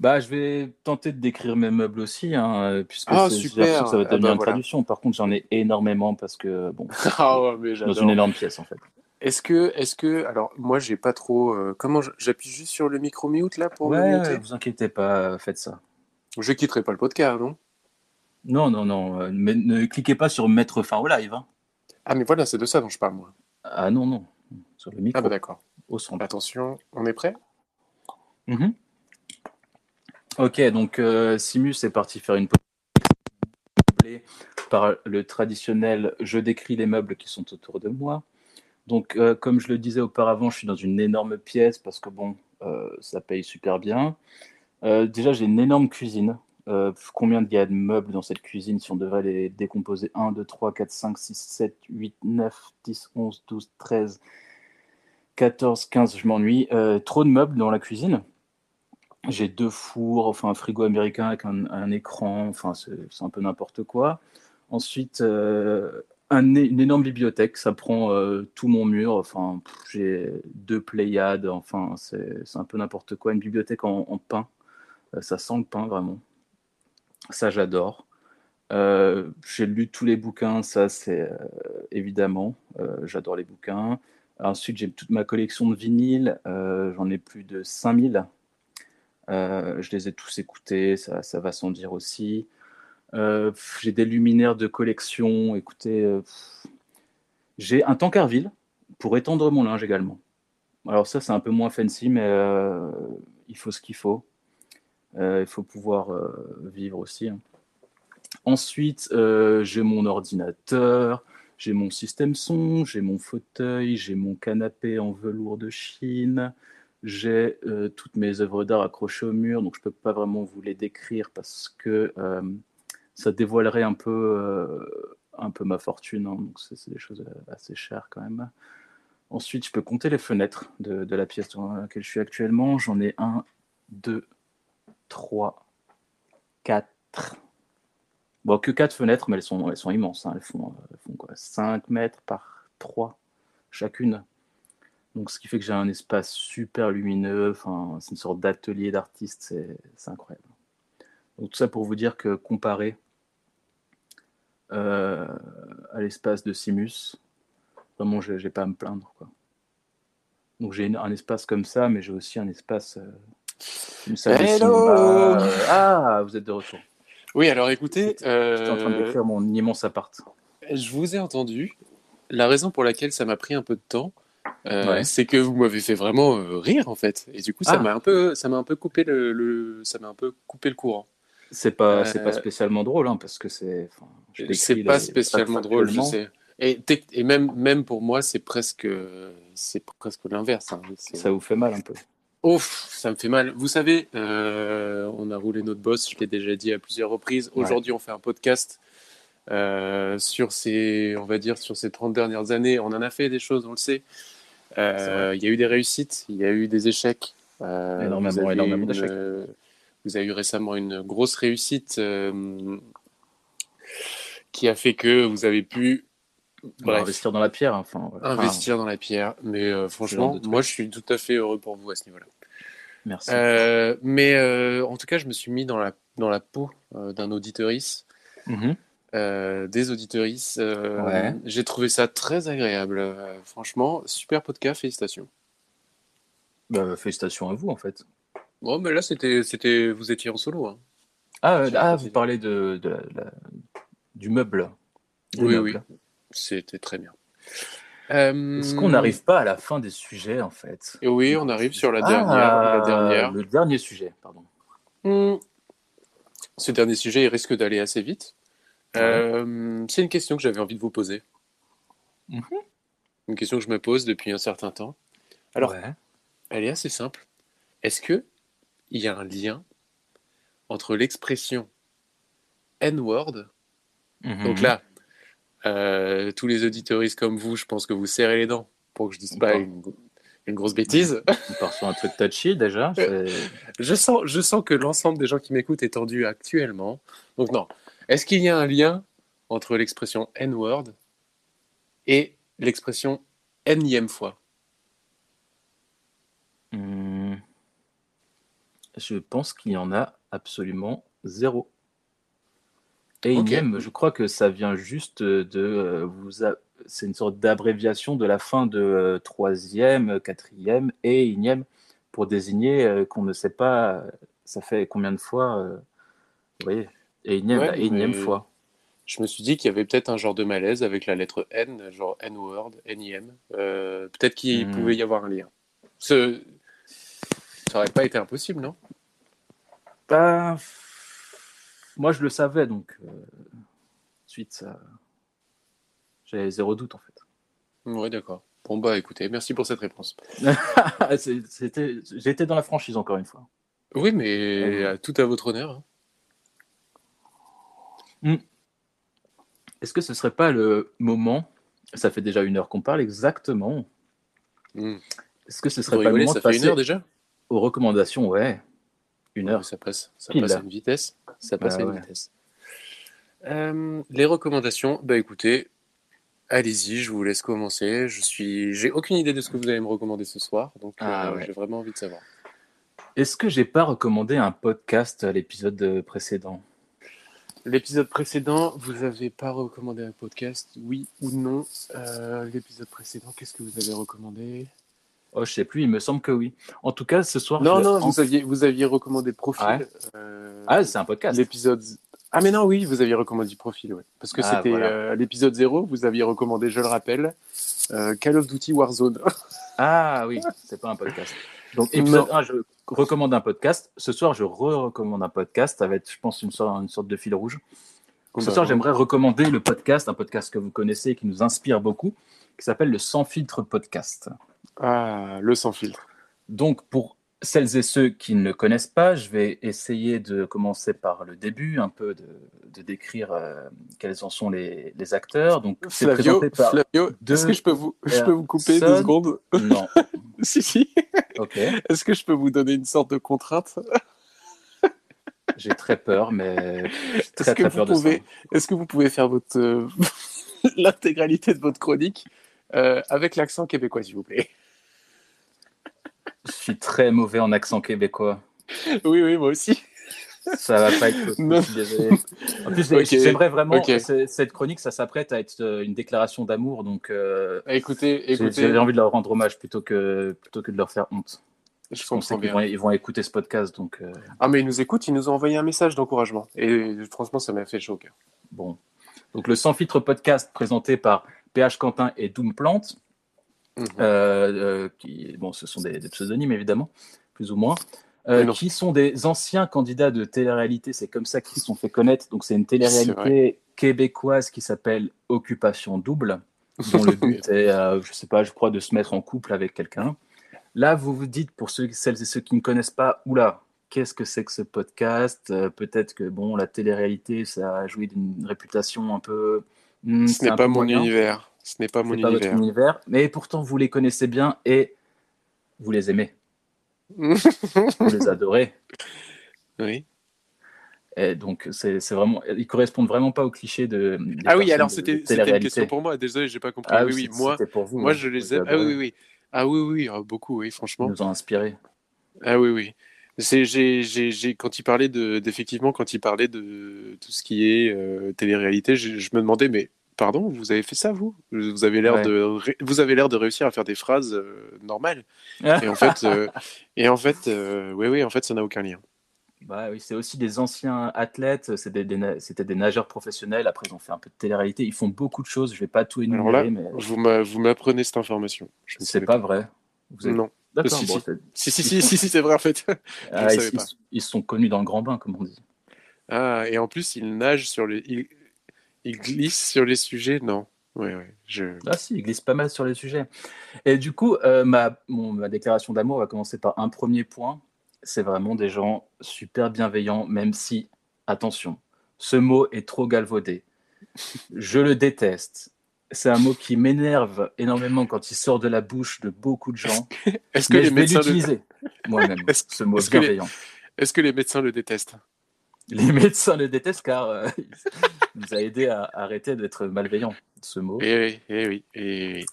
Bah, je vais tenter de décrire mes meubles aussi, hein, puisque Ah, super. ça va Ah, devenir bah, une voilà. traduction. Par contre, j'en ai énormément parce que, bon, Ah ouais, mais dans une énorme pièce, en fait. Est-ce que, est-ce que, alors moi j'ai pas trop. euh, comment j'appuie juste sur le micro mute là pour me Ouais, ouais, vous inquiétez pas, faites ça. Je quitterai pas le podcast, non? Non, non, non, euh, mais ne cliquez pas sur mettre fin au live. hein. Ah mais voilà, c'est de ça dont je parle moi. Ah non, non, sur le micro, Ah bah d'accord. au centre. Attention, on est prêt? Mhm. Ok, donc euh, Simus est parti faire une pause par le traditionnel je décris les meubles qui sont autour de moi. Donc, euh, comme je le disais auparavant, je suis dans une énorme pièce parce que bon, euh, ça paye super bien. Euh, déjà, j'ai une énorme cuisine. Combien il y a de meubles dans cette cuisine si on devrait les décomposer? 1, 2, 3, 4, 5, 6, 7, 8, 9, 10, 11, 12, 13, 14, 15, je m'ennuie. Trop de meubles dans la cuisine. J'ai deux fours, enfin un frigo américain avec un, écran, enfin c'est un peu n'importe quoi. Ensuite, un une énorme bibliothèque, ça prend euh, tout mon mur. Enfin, j'ai deux Pléiades, enfin c'est un peu n'importe quoi. Une bibliothèque en, en pain, Euh, ça sent le pain vraiment. Ça j'adore. Euh, j'ai lu tous les bouquins, ça c'est évidemment, j'adore les bouquins. Ensuite, j'ai toute ma collection de vinyles, j'en ai plus de 5000. Euh, je les ai tous écoutés, ça, ça va sans dire aussi. Euh, j'ai des luminaires de collection, écoutez, euh, j'ai un tankerville pour étendre mon linge également. Alors ça, c'est un peu moins fancy, mais euh, il faut ce qu'il faut. Il faut pouvoir vivre aussi. hein. Ensuite, j'ai mon ordinateur, j'ai mon système son, j'ai mon fauteuil, j'ai mon canapé en velours de Chine, j'ai toutes mes œuvres d'art accrochées au mur, donc je ne peux pas vraiment vous les décrire parce que ça dévoilerait un peu, euh, un peu ma fortune, hein, donc c'est des choses euh, assez chères quand même. Ensuite, je peux compter les fenêtres de, la pièce dans laquelle je suis actuellement. J'en ai un, deux, trois, quatre. Bon, que quatre fenêtres, mais elles sont, elles sont immenses. hein. Elles, font, font quoi 5 mètres par 3 chacune. Donc, ce qui fait que j'ai un espace super lumineux. Enfin, c'est une sorte d'atelier d'artiste. C'est incroyable. Donc, tout ça pour vous dire que comparé euh, à l'espace de Simus, vraiment, j'ai j'ai pas à me plaindre. Quoi. Donc, j'ai un espace comme ça, mais j'ai aussi un espace. euh, une salle de Hello cinéma. Euh, Ah, vous êtes de retour. Oui, alors écoutez, J'étais en train de euh, décrire mon immense appart. je vous ai entendu. La raison pour laquelle ça m'a pris un peu de temps, euh, Ouais. c'est que vous m'avez fait vraiment euh, rire en fait. Et du coup, ça Ah. m'a un peu, ça m'a un peu coupé le, le- ça m'a un peu coupé le courant. C'est pas, Euh, c'est pas spécialement drôle, hein, parce que c'est. décris C'est pas spécialement drôle, je sais. Et, même, même pour moi, c'est presque, c'est presque l'inverse. hein. Ça vous fait mal un peu. Ouf, ça me fait mal. Vous savez, euh, on a roulé notre boss, je l'ai déjà dit à plusieurs reprises. Ouais. Aujourd'hui, on fait un podcast euh, sur ces, on va dire, sur ces 30 dernières années. On en a fait des choses, on le sait. Euh. Il y a eu des réussites, il y a eu des échecs. Euh, Énormément, énormément d'échecs. Vous avez eu récemment une grosse réussite euh, qui a fait que vous avez pu bref, investir dans la pierre. Enfin, ouais. Enfin, investir dans la pierre. Mais euh, franchement, moi, je suis tout à fait heureux pour vous à ce niveau-là. merci. Euh, mais en tout cas, je me suis mis dans la, dans la peau d'un auditorice, Mhm. euh, des auditorices. Ouais. J'ai trouvé ça très agréable. Franchement, super podcast, félicitations. Bah, félicitations à vous, en fait. Bon, mais là, c'était, c'était, vous étiez en solo. Hein. Ah, euh, ah vous parlez de, de la- la- du meuble. Oui, meubles. oui. C'était très bien. Euh, Est-ce qu'on n'arrive pas à la fin des sujets, en fait? Et oui, on arrive sur la Ah, dernière. la dernière. Le dernier sujet, pardon. Hmm. Ce dernier sujet il risque d'aller assez vite. Euh, c'est une question que j'avais envie de vous poser. Mhm. Une question que je me pose depuis un certain temps. Alors, Ouais. elle est assez simple. Est-ce que il y a un lien entre l'expression N-word Mhm. Donc là, euh, tous les auditoristes comme vous, je pense que vous serrez les dents pour que je dise pas une, une grosse bêtise. On part sur un truc touchy déjà. c'est- Je sens, je sens que l'ensemble des gens qui m'écoutent est tendu actuellement. Donc non. Est-ce qu'il y a un lien entre l'expression N-word et l'expression énième fois? Hmm. Je pense qu'il y en a absolument zéro. Et Ok. énième, je crois que ça vient juste de euh, vous a- c'est une sorte d'abréviation de la fin de euh, troisième, quatrième et énième pour désigner euh, qu'on ne sait pas ça fait combien de fois euh, vous voyez énième, Ouais, la énième fois. Je me suis dit qu'il y avait peut-être un genre de malaise avec la lettre N, genre N-word, N-I-M. Peut-être qu'il Hmm. pouvait y avoir un lien. Ce... Ça aurait pas été impossible, non? Bah, moi je le savais donc euh, suite ça j'avais zéro doute en fait. Ouais, d'accord. Bon, bah écoutez, merci pour cette réponse. J'étais dans la franchise encore une fois. Oui, mais à- tout à votre honneur. hein. Est-ce que ce serait pas le moment Ça fait déjà une heure qu'on parle exactement. Hmm. Est-ce que ce Vous serait pas le moment ça de fait une heure déjà? Aux recommandations Ouais, une heure. Ça passe, ça Pile, passe à une vitesse. Ça passe Bah à une ouais. vitesse. Euh, les recommandations, bah écoutez, allez-y, je vous laisse commencer. Je suis, j'ai aucune idée de ce que vous allez me recommander ce soir, donc Ah euh, ouais. j'ai vraiment envie de savoir. Est-ce que j'ai pas recommandé un podcast à l'épisode précédent? L'épisode précédent, vous avez pas recommandé un podcast, oui ou non Euh, L'épisode précédent, qu'est-ce que vous avez recommandé? Oh, je sais plus. Il me semble que oui. En tout cas, ce soir. Non, je- non, en- vous aviez, vous aviez recommandé Profil. Ouais. euh, Ah, c'est un podcast. L'épisode. Ah, mais non, oui, vous aviez recommandé Profil, ouais. Parce que Ah, c'était voilà. euh, l'épisode 0, vous aviez recommandé, je le rappelle, euh, Call of Duty Warzone. Ah oui, c'est pas un podcast. Donc épisode 1, je recommande un podcast. Ce soir, je re-recommande un podcast. Ça va être, je pense, une sorte, une sorte de fil rouge. Ce soir, j'aimerais recommander le podcast, un podcast que vous connaissez et qui nous inspire beaucoup, qui s'appelle le Sans filtre podcast. Ah, le sans filtre. Donc, pour celles et ceux qui ne le connaissent pas, je vais essayer de commencer par le début, un peu de, de décrire euh, quels en sont les, les acteurs. Donc, Flavio, Flavio est-ce que je peux vous, je peux vous couper deux secondes? Non, Si, si. ok, Est-ce que je peux vous donner une sorte de contrainte? J'ai très peur, mais Est-ce très que très vous peur de pouvez, ça. est-ce que vous pouvez faire votre euh, l'intégralité de votre chronique euh, avec l'accent québécois, s'il vous plaît? Je suis très mauvais en accent québécois. Oui, oui, moi aussi. Ça va pas être possible, désolé. En plus, Ok, j'aimerais vraiment. ok. c'est- Cette chronique, ça s'apprête à être euh, une déclaration d'amour, donc euh, Écoutez, j'ai écoutez, j'ai envie de leur rendre hommage plutôt que, plutôt que de leur faire honte. je sait comprends qu'ils bien. vont, ils vont écouter ce podcast, donc euh, Ah, mais ils nous écoutent, ils nous ont envoyé un message d'encouragement. Et franchement, ça m'a fait chaud au cœur. bon. Donc le Sans filtre podcast présenté par PH Quentin et Doom Plante, Mhm. euh, euh, qui, bon, ce sont des, des pseudonymes évidemment, plus ou moins, euh, qui sont des anciens candidats de télé-réalité. C'est comme ça qu'ils se sont fait connaître. Donc c'est une télé-réalité québécoise qui s'appelle Occupation Double, dont le but est, euh, je sais pas, je crois, de se mettre en couple avec quelqu'un. Là, vous vous dites, pour ceux, celles et ceux qui ne connaissent pas, oula, qu'est-ce que c'est que ce podcast? Peut-être que bon, la télé-réalité, ça a joué d'une réputation un peu. hmm, Ce n'est pas mon moyen. univers. Ce n'est pas mon pas votre univers. univers, mais pourtant vous les connaissez bien et vous les aimez, vous les adorez. oui. Et donc c'est vraiment, ils correspondent vraiment pas au cliché de. Ah oui, alors c'était une question pour moi. Désolé, j'ai pas compris. Ah oui, oui, c'est- moi, pour vous. moi hein. je les aime. Ah oui, oui. Ah oui, oui, ah, beaucoup, oui, Ils franchement. nous ont inspirés. Ah oui, oui. C'est, j'ai, quand il parlait de, d'effectivement, quand il parlait de tout ce qui est euh, télé-réalité, je, je me demandais, mais pardon, vous avez fait ça, vous? Vous avez l'air Ouais. de, vous avez l'air de réussir à faire des phrases euh, normales. Et en fait, euh, et en fait, euh, oui, oui, en fait, ça n'a aucun lien. Bah oui, c'est aussi des anciens athlètes, des- des c'était des, nageurs professionnels, après ils ont fait un peu de télé-réalité, ils font beaucoup de choses, je vais pas tout Alors là, énumérer, mais vous, m'a, vous m'apprenez cette information. C'est savais pas vrai. Vous Non. D'accord, Si, bon, si. c'est- Si, si, Ils si, c'est vrai en fait. ah, ils, ils- pas. ils sont connus dans le grand bain, comme on dit. Ah, et en plus, il nage sur les, il, il glisse sur les sujets. Non. Ouais, ouais. Je. Ah si, il glisse pas mal sur les sujets. Et du coup, euh, ma, mon- ma déclaration d'amour va commencer par un premier point. C'est vraiment des gens super bienveillants, même si, attention, ce mot est trop galvaudé. Je le déteste. c'est un mot qui m'énerve énormément quand il sort de la bouche de beaucoup de gens. Est-ce que Mais les je vais médecins le... l'utiliser moi-même, ce mot est-ce que les- bienveillant. Est-ce que les médecins le détestent? Les médecins le détestent car euh, il nous a aidé à arrêter d'être malveillant, ce mot. Eh oui, eh oui, eh oui.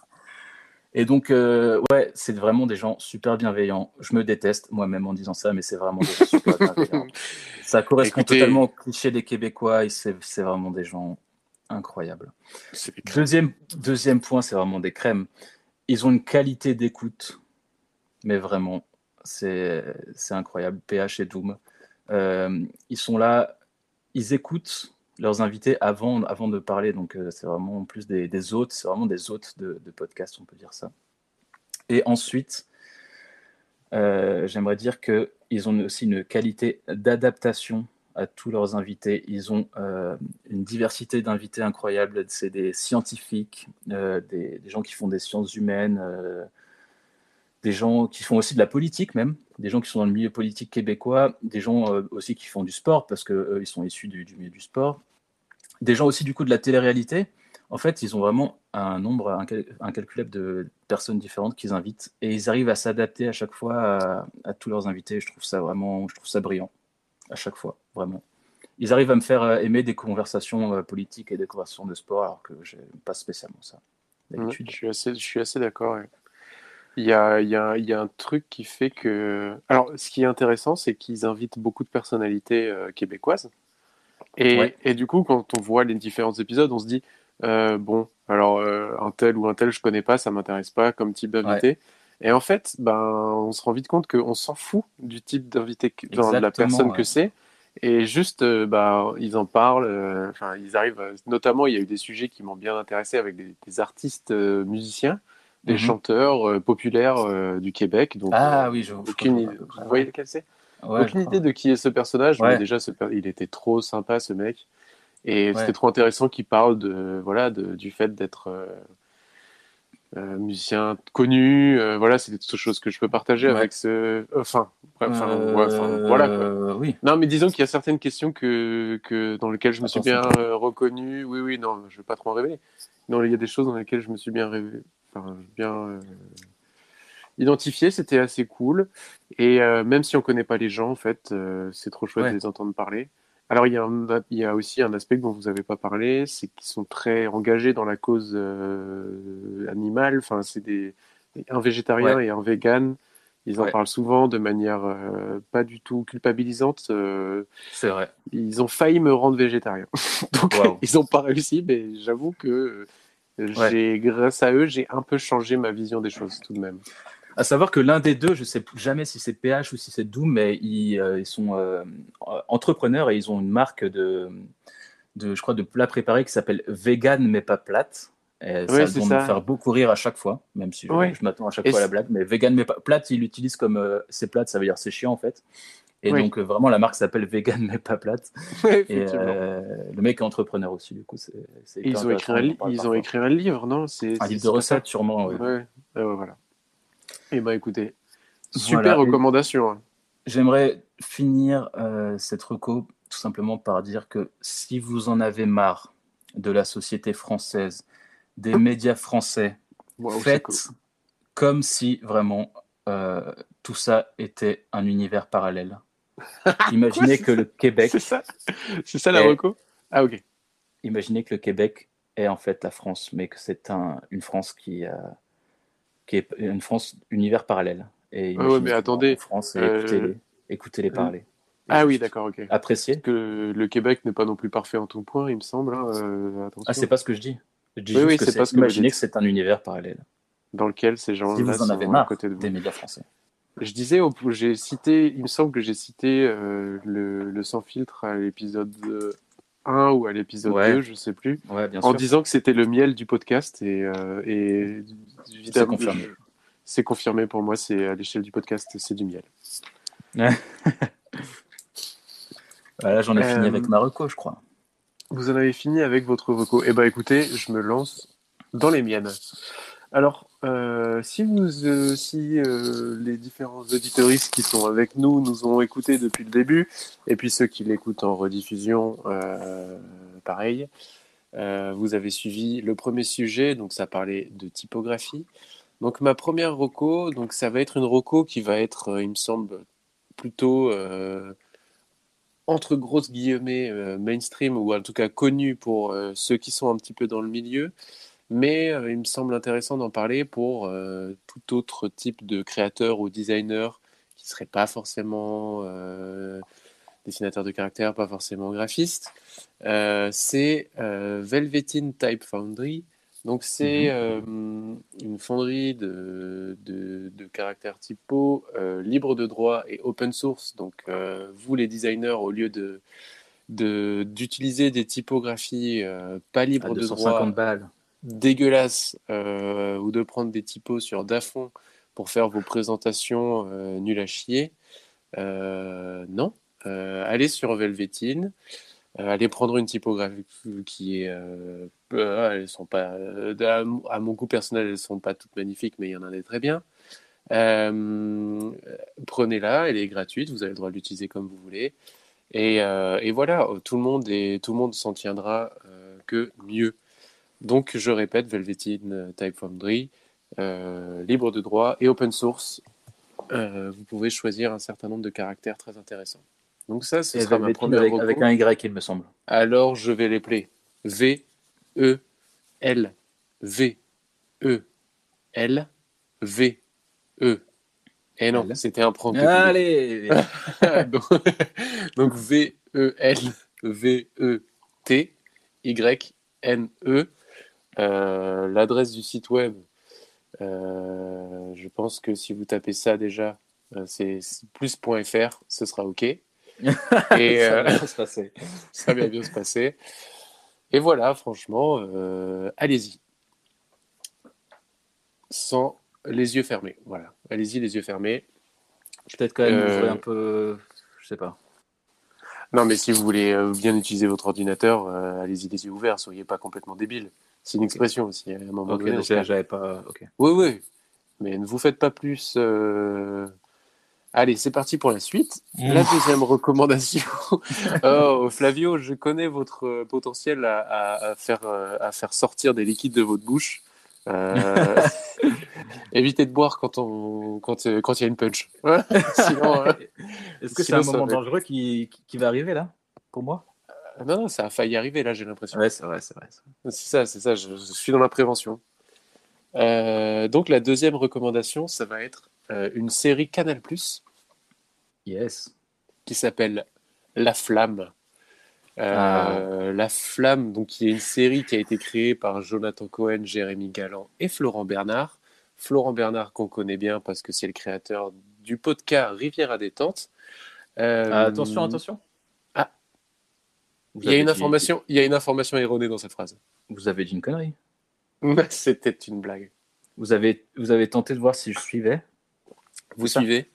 Et donc, euh, ouais, c'est vraiment des gens super bienveillants. Je me déteste moi-même en disant ça, mais c'est vraiment des gens super bienveillants. Ça correspond Écoutez- totalement au cliché des Québécois et c'est vraiment des gens incroyables. Deuxième, deuxième point, c'est vraiment des crèmes. Ils ont une qualité d'écoute, mais vraiment, c'est c'est incroyable. PH et Doom. Euh, ils sont là, ils écoutent leurs invités avant, avant de parler, donc euh, c'est vraiment en plus des, hôtes, c'est vraiment des hôtes de, de podcast, on peut dire ça. Et ensuite, euh, j'aimerais dire qu'ils ont aussi une qualité d'adaptation à tous leurs invités. Ils ont une diversité d'invités incroyable. C'est des scientifiques, des, gens qui font des sciences humaines, des gens qui font aussi de la politique même, des gens qui sont dans le milieu politique québécois, des gens euh, aussi qui font du sport parce qu'ils sont issus du, du milieu du sport, des gens aussi du coup de la télé-réalité. En fait, ils ont vraiment un nombre incal- incalculable de personnes différentes qu'ils invitent et ils arrivent à s'adapter à chaque fois à, à tous leurs invités. Je trouve ça vraiment, je trouve ça brillant à chaque fois, vraiment. Ils arrivent à me faire euh, aimer des conversations euh, politiques et des conversations de sport alors que j'aime pas spécialement ça Ouais, d'habitude. je suis assez, je suis assez d'accord. ouais. Il y a, il y a- y a un truc qui fait que. Alors, ce qui est intéressant, c'est qu'ils invitent beaucoup de personnalités euh, québécoises. Et, Ouais. et du coup, quand on voit les différents épisodes, on se dit euh, bon, alors euh, un tel ou un tel, je connais pas, ça m'intéresse pas comme type d'invité. Et en fait, ben, on se rend vite compte qu'on s'en fout du type d'invité, que- de la personne ouais. que c'est. Et juste, bah, ils en parlent. euh, ils arrivent. à- Notamment, il y a eu des sujets qui m'ont bien intéressé avec des, des artistes euh, musiciens, des Mhm. chanteurs euh, populaires euh, du Québec. Donc, Ah euh, oui, je, aucune idée. Vous voyez lequel c'est? Ouais, Aucune idée de qui est ce personnage, mais déjà, ce il était trop sympa, ce mec. Et Ouais. c'était trop intéressant qu'il parle de, voilà, de, du fait d'être euh, musicien connu. voilà, c'est des choses que je peux partager avec ce. Enfin, bref, enfin, voilà. quoi. oui. Non, mais disons qu'il y a certaines questions que, que dans lesquelles je me suis bien reconnu. Oui, oui, non, je vais pas trop en révéler. Non, il y a des choses dans lesquelles je me suis bien rêvé, enfin, bien euh, identifié. C'était assez cool. Et euh, même si on connaît pas les gens, en fait, euh, c'est trop chouette Ouais. de les entendre parler. Alors, il y, a un- il y a aussi un aspect dont vous n'avez pas parlé, c'est qu'ils sont très engagés dans la cause euh, animale. Enfin, c'est des un végétarien Ouais. et un vegan. Ils en Ouais. parlent souvent de manière pas du tout culpabilisante. C'est vrai. ils ont failli me rendre végétarien. Donc, ils n'ont pas réussi, mais j'avoue que Ouais. grâce à eux, j'ai un peu changé ma vision des choses tout de même. À savoir que l'un des deux, je sais jamais si c'est PH ou si c'est Doom, mais ils, euh, ils sont euh, entrepreneurs et ils ont une marque de, de, je crois, de plats préparés qui s'appelle Vegan mais pas plate. Et ça ça. me faire beaucoup rire à chaque fois, même si je, m'attends à chaque Et fois à la blague. Mais vegan mais pas plate, ils l'utilisent comme euh, c'est plate, ça veut dire c'est chiant en fait. Et Oui. donc euh, vraiment la marque s'appelle Vegan mais pas plate. Ouais, Et effectivement. euh, le mec est entrepreneur aussi, du coup c'est. ils ont écrit un, ils ont écrit un livre, non? C'est, un livre de recettes sûrement. ouais. Ouais, ouais, voilà. Et bah écoutez, super Voilà. Recommandation. hein. J'aimerais finir euh, cette reco tout simplement par dire que si vous en avez marre de la société française, des médias français, faites cool. comme si vraiment tout ça était un univers parallèle. Imaginez que le Québec, C'est ça, c'est ça la Et- reco Ah ok. imaginez que le Québec est en fait la France, mais que c'est un, une France qui, euh, qui est une France univers parallèle. Et ouais, mais attendez, en France, et euh, écoutez-les, écoutez-les parler. Ah oui, d'accord, ok. Appréciez. Que le Québec n'est pas non plus parfait en tout point, il me semble. hein, euh. Ah, c'est pas ce que je dis. Je dis Oui, juste oui, que c'est pas ce que imaginez que c'est un univers parallèle. Dans lequel ces gens-là Si sont avez à côté de vous. des médias français. Je disais, j'ai cité, il me semble que j'ai cité euh, le, le sans filtre à l'épisode euh, 1 ou à l'épisode Ouais. 2, je sais plus, Ouais, bien en sûr. disant que c'était le miel du podcast et, euh, et C'est évidemment, confirmé. je- c'est confirmé pour moi, c'est à l'échelle du podcast, c'est du miel. Voilà, j'en ai fini Euh, avec Marocco, je crois. Vous en avez fini avec votre voco. Eh ben écoutez, je me lance dans les miennes. Alors, euh, si euh, euh, les différents auditoristes qui sont avec nous nous ont écoutés depuis le début, et puis ceux qui l'écoutent en rediffusion, pareil, vous avez suivi le premier sujet, donc ça parlait de typographie. Donc ma première roco, donc ça va être une roco qui va être, il me semble, plutôt entre grosses guillemets mainstream ou en tout cas connue pour ceux qui sont un petit peu dans le milieu. Mais euh, il me semble intéressant d'en parler pour euh, tout autre type de créateur ou designer qui ne serait pas forcément euh, dessinateur de caractère, pas forcément graphiste. C'est Velveteen Type Foundry. Donc c'est euh, une fonderie de, de, de caractères typo libre de droit et open source. Donc vous les designers, au lieu de de- d'utiliser des typographies pas À libres de droit 250 balles. Dégueulasse euh, ou de prendre des typos sur Dafont pour faire vos présentations euh, nulles à chier. Euh, non. Euh, allez sur Velvetine. Allez prendre une typographie qui est. elles sont pas. à, mon goût personnel, elles sont pas toutes magnifiques, mais il y en a des très bien. Prenez-la, elle est gratuite, vous avez le droit de l'utiliser comme vous voulez. Et, voilà, tout le monde tout le monde s'en tiendra que mieux. Donc, je répète, Velveteen Type Foundry, euh, libre de droit et open source. Euh, vous pouvez choisir un certain nombre de caractères très intéressants. Donc ça, ce Et sera ma première avec, avec un Y, il me semble. Alors, je vais les player. V, E, L, V, E, L, V, E. Et non, c'était un prank. Allez donc, donc V, E, L, V, E, T, Y, N, E. Euh, L'adresse du site web, euh, je pense que si vous tapez ça déjà, euh, c'est plus.fr, ce sera OK. Et Ça va bien se passer. ça va bien se passer. Et voilà, franchement, allez-y. Sans les yeux fermés. Voilà, allez-y les yeux fermés. Peut-être quand même Euh, un peu. Je sais pas. Non, mais si vous voulez bien utiliser votre ordinateur, euh, allez-y les yeux ouverts, soyez pas complètement débile. C'est une expression aussi, à un moment Ok, donné. j'avais pas. Ok. Oui, oui. Mais ne vous faites pas plus. euh, Allez, c'est parti pour la suite. La deuxième recommandation. oh, Flavio, je connais votre potentiel à, à- à faire, euh, à faire sortir des liquides de votre bouche. Euh, Évitez de boire quand on quand euh, quand il y a une punch. Sinon, euh, Est-ce que c'est un moment dangereux qui, qui, qui va arriver là Pour moi? Non, non, ça a failli arriver là, j'ai l'impression. Ouais, c'est vrai, c'est vrai. c'est ça, c'est ça, je, je suis dans la prévention. Euh, donc la deuxième recommandation, ça va être euh, une série Canal+, Yes. qui s'appelle La Flamme. Euh, La Flamme, donc qui est une série qui a été créée par Jonathan Cohen, Jérémy Galland et Florent Bernard. Florent Bernard qu'on connaît bien parce que c'est le créateur du podcast Rivière à détente. Euh, Ah, attention, attention. Il y a une dit- information, il y a une information erronée dans cette phrase. Vous avez dit une connerie. C'était une blague. Vous avez, vous avez tenté de voir si je suivais? Vous suivez?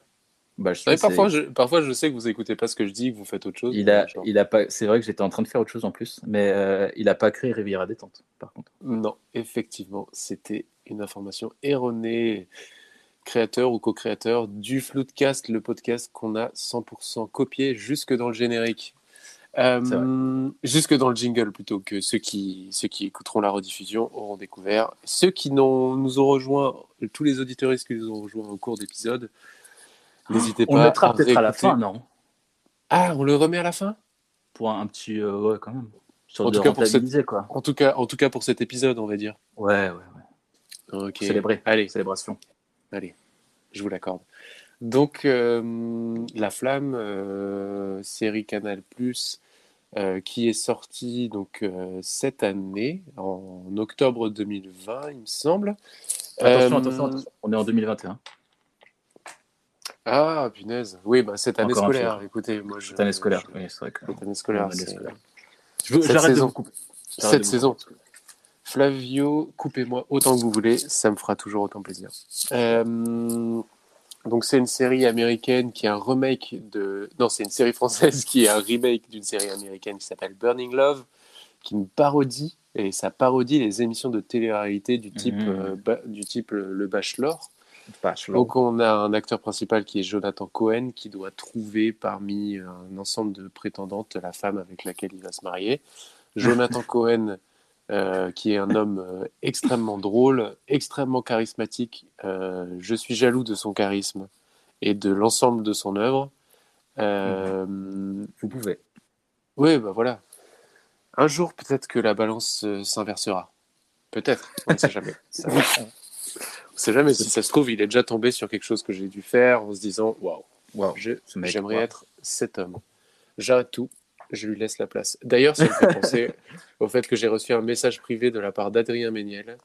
Bah, je sais, parfois, je, parfois, je sais que vous écoutez pas ce que je dis, que vous faites autre chose. Il a, il a pas. C'est vrai que j'étais en train de faire autre chose en plus, mais euh, il a pas créé Riviera détente. Par contre. Non, effectivement, c'était une information erronée. Créateur ou co-créateur du Floodcast, le podcast qu'on a 100% copié jusque dans le générique. Euh, jusque dans le jingle plutôt que ceux qui, ceux qui écouteront la rediffusion auront découvert. Ceux qui nous ont rejoints, tous les auditeuristes qui nous ont rejoints au cours d'épisode, n'hésitez On pas le mettra à peut-être à la fin, non? Ah, on le remet à la fin? Pour un, un petit, euh, ouais, quand même. En tout cas, pour cette- quoi. en tout, cas, en tout cas pour cet épisode, on va dire. Ouais, ouais, ouais. Ok. Célébrer. Allez, Célébration. Allez, je vous l'accorde. Donc, euh, La Flamme, euh, série Canal+, euh, qui est sortie donc, euh, cette année, en octobre 2020, il me semble. Attention, Euh, attention, attention. On est en 2021. Ah, punaise. Oui, bah, cette année Encore scolaire. Écoutez, moi, je... Cette année scolaire. je- Oui, c'est vrai que. Cette année scolaire, Année c'est- scolaire. Je veux- Cette de saison. Cette de saison. Flavio, coupez-moi autant que vous voulez, ça me fera toujours autant plaisir. Euh, donc c'est une série américaine qui est un remake de... Non, c'est une série française qui est un remake d'une série américaine qui s'appelle Burning Love, qui me parodie, et ça parodie les émissions de télé-réalité du type, Mhm. euh, ba- du type le, le Bachelor. Bachelor. Donc on a un acteur principal qui est Jonathan Cohen qui doit trouver parmi un ensemble de prétendantes la femme avec laquelle il va se marier. Jonathan Cohen euh, qui est un homme euh, extrêmement drôle, extrêmement charismatique. Euh, je suis jaloux de son charisme et de l'ensemble de son œuvre. Vous pouvez. Oui, bah voilà. Un jour, peut-être que la balance s'inversera. Peut-être, on ne sait jamais. Ça- on ne sait jamais. Si ça se trouve, il est déjà tombé sur quelque chose que j'ai dû faire en se disant Waouh, mec, j'aimerais être cet homme. J'arrête tout, je lui laisse la place. D'ailleurs, ça me fait penser au fait que j'ai reçu un message privé de la part d'Adrien Méniel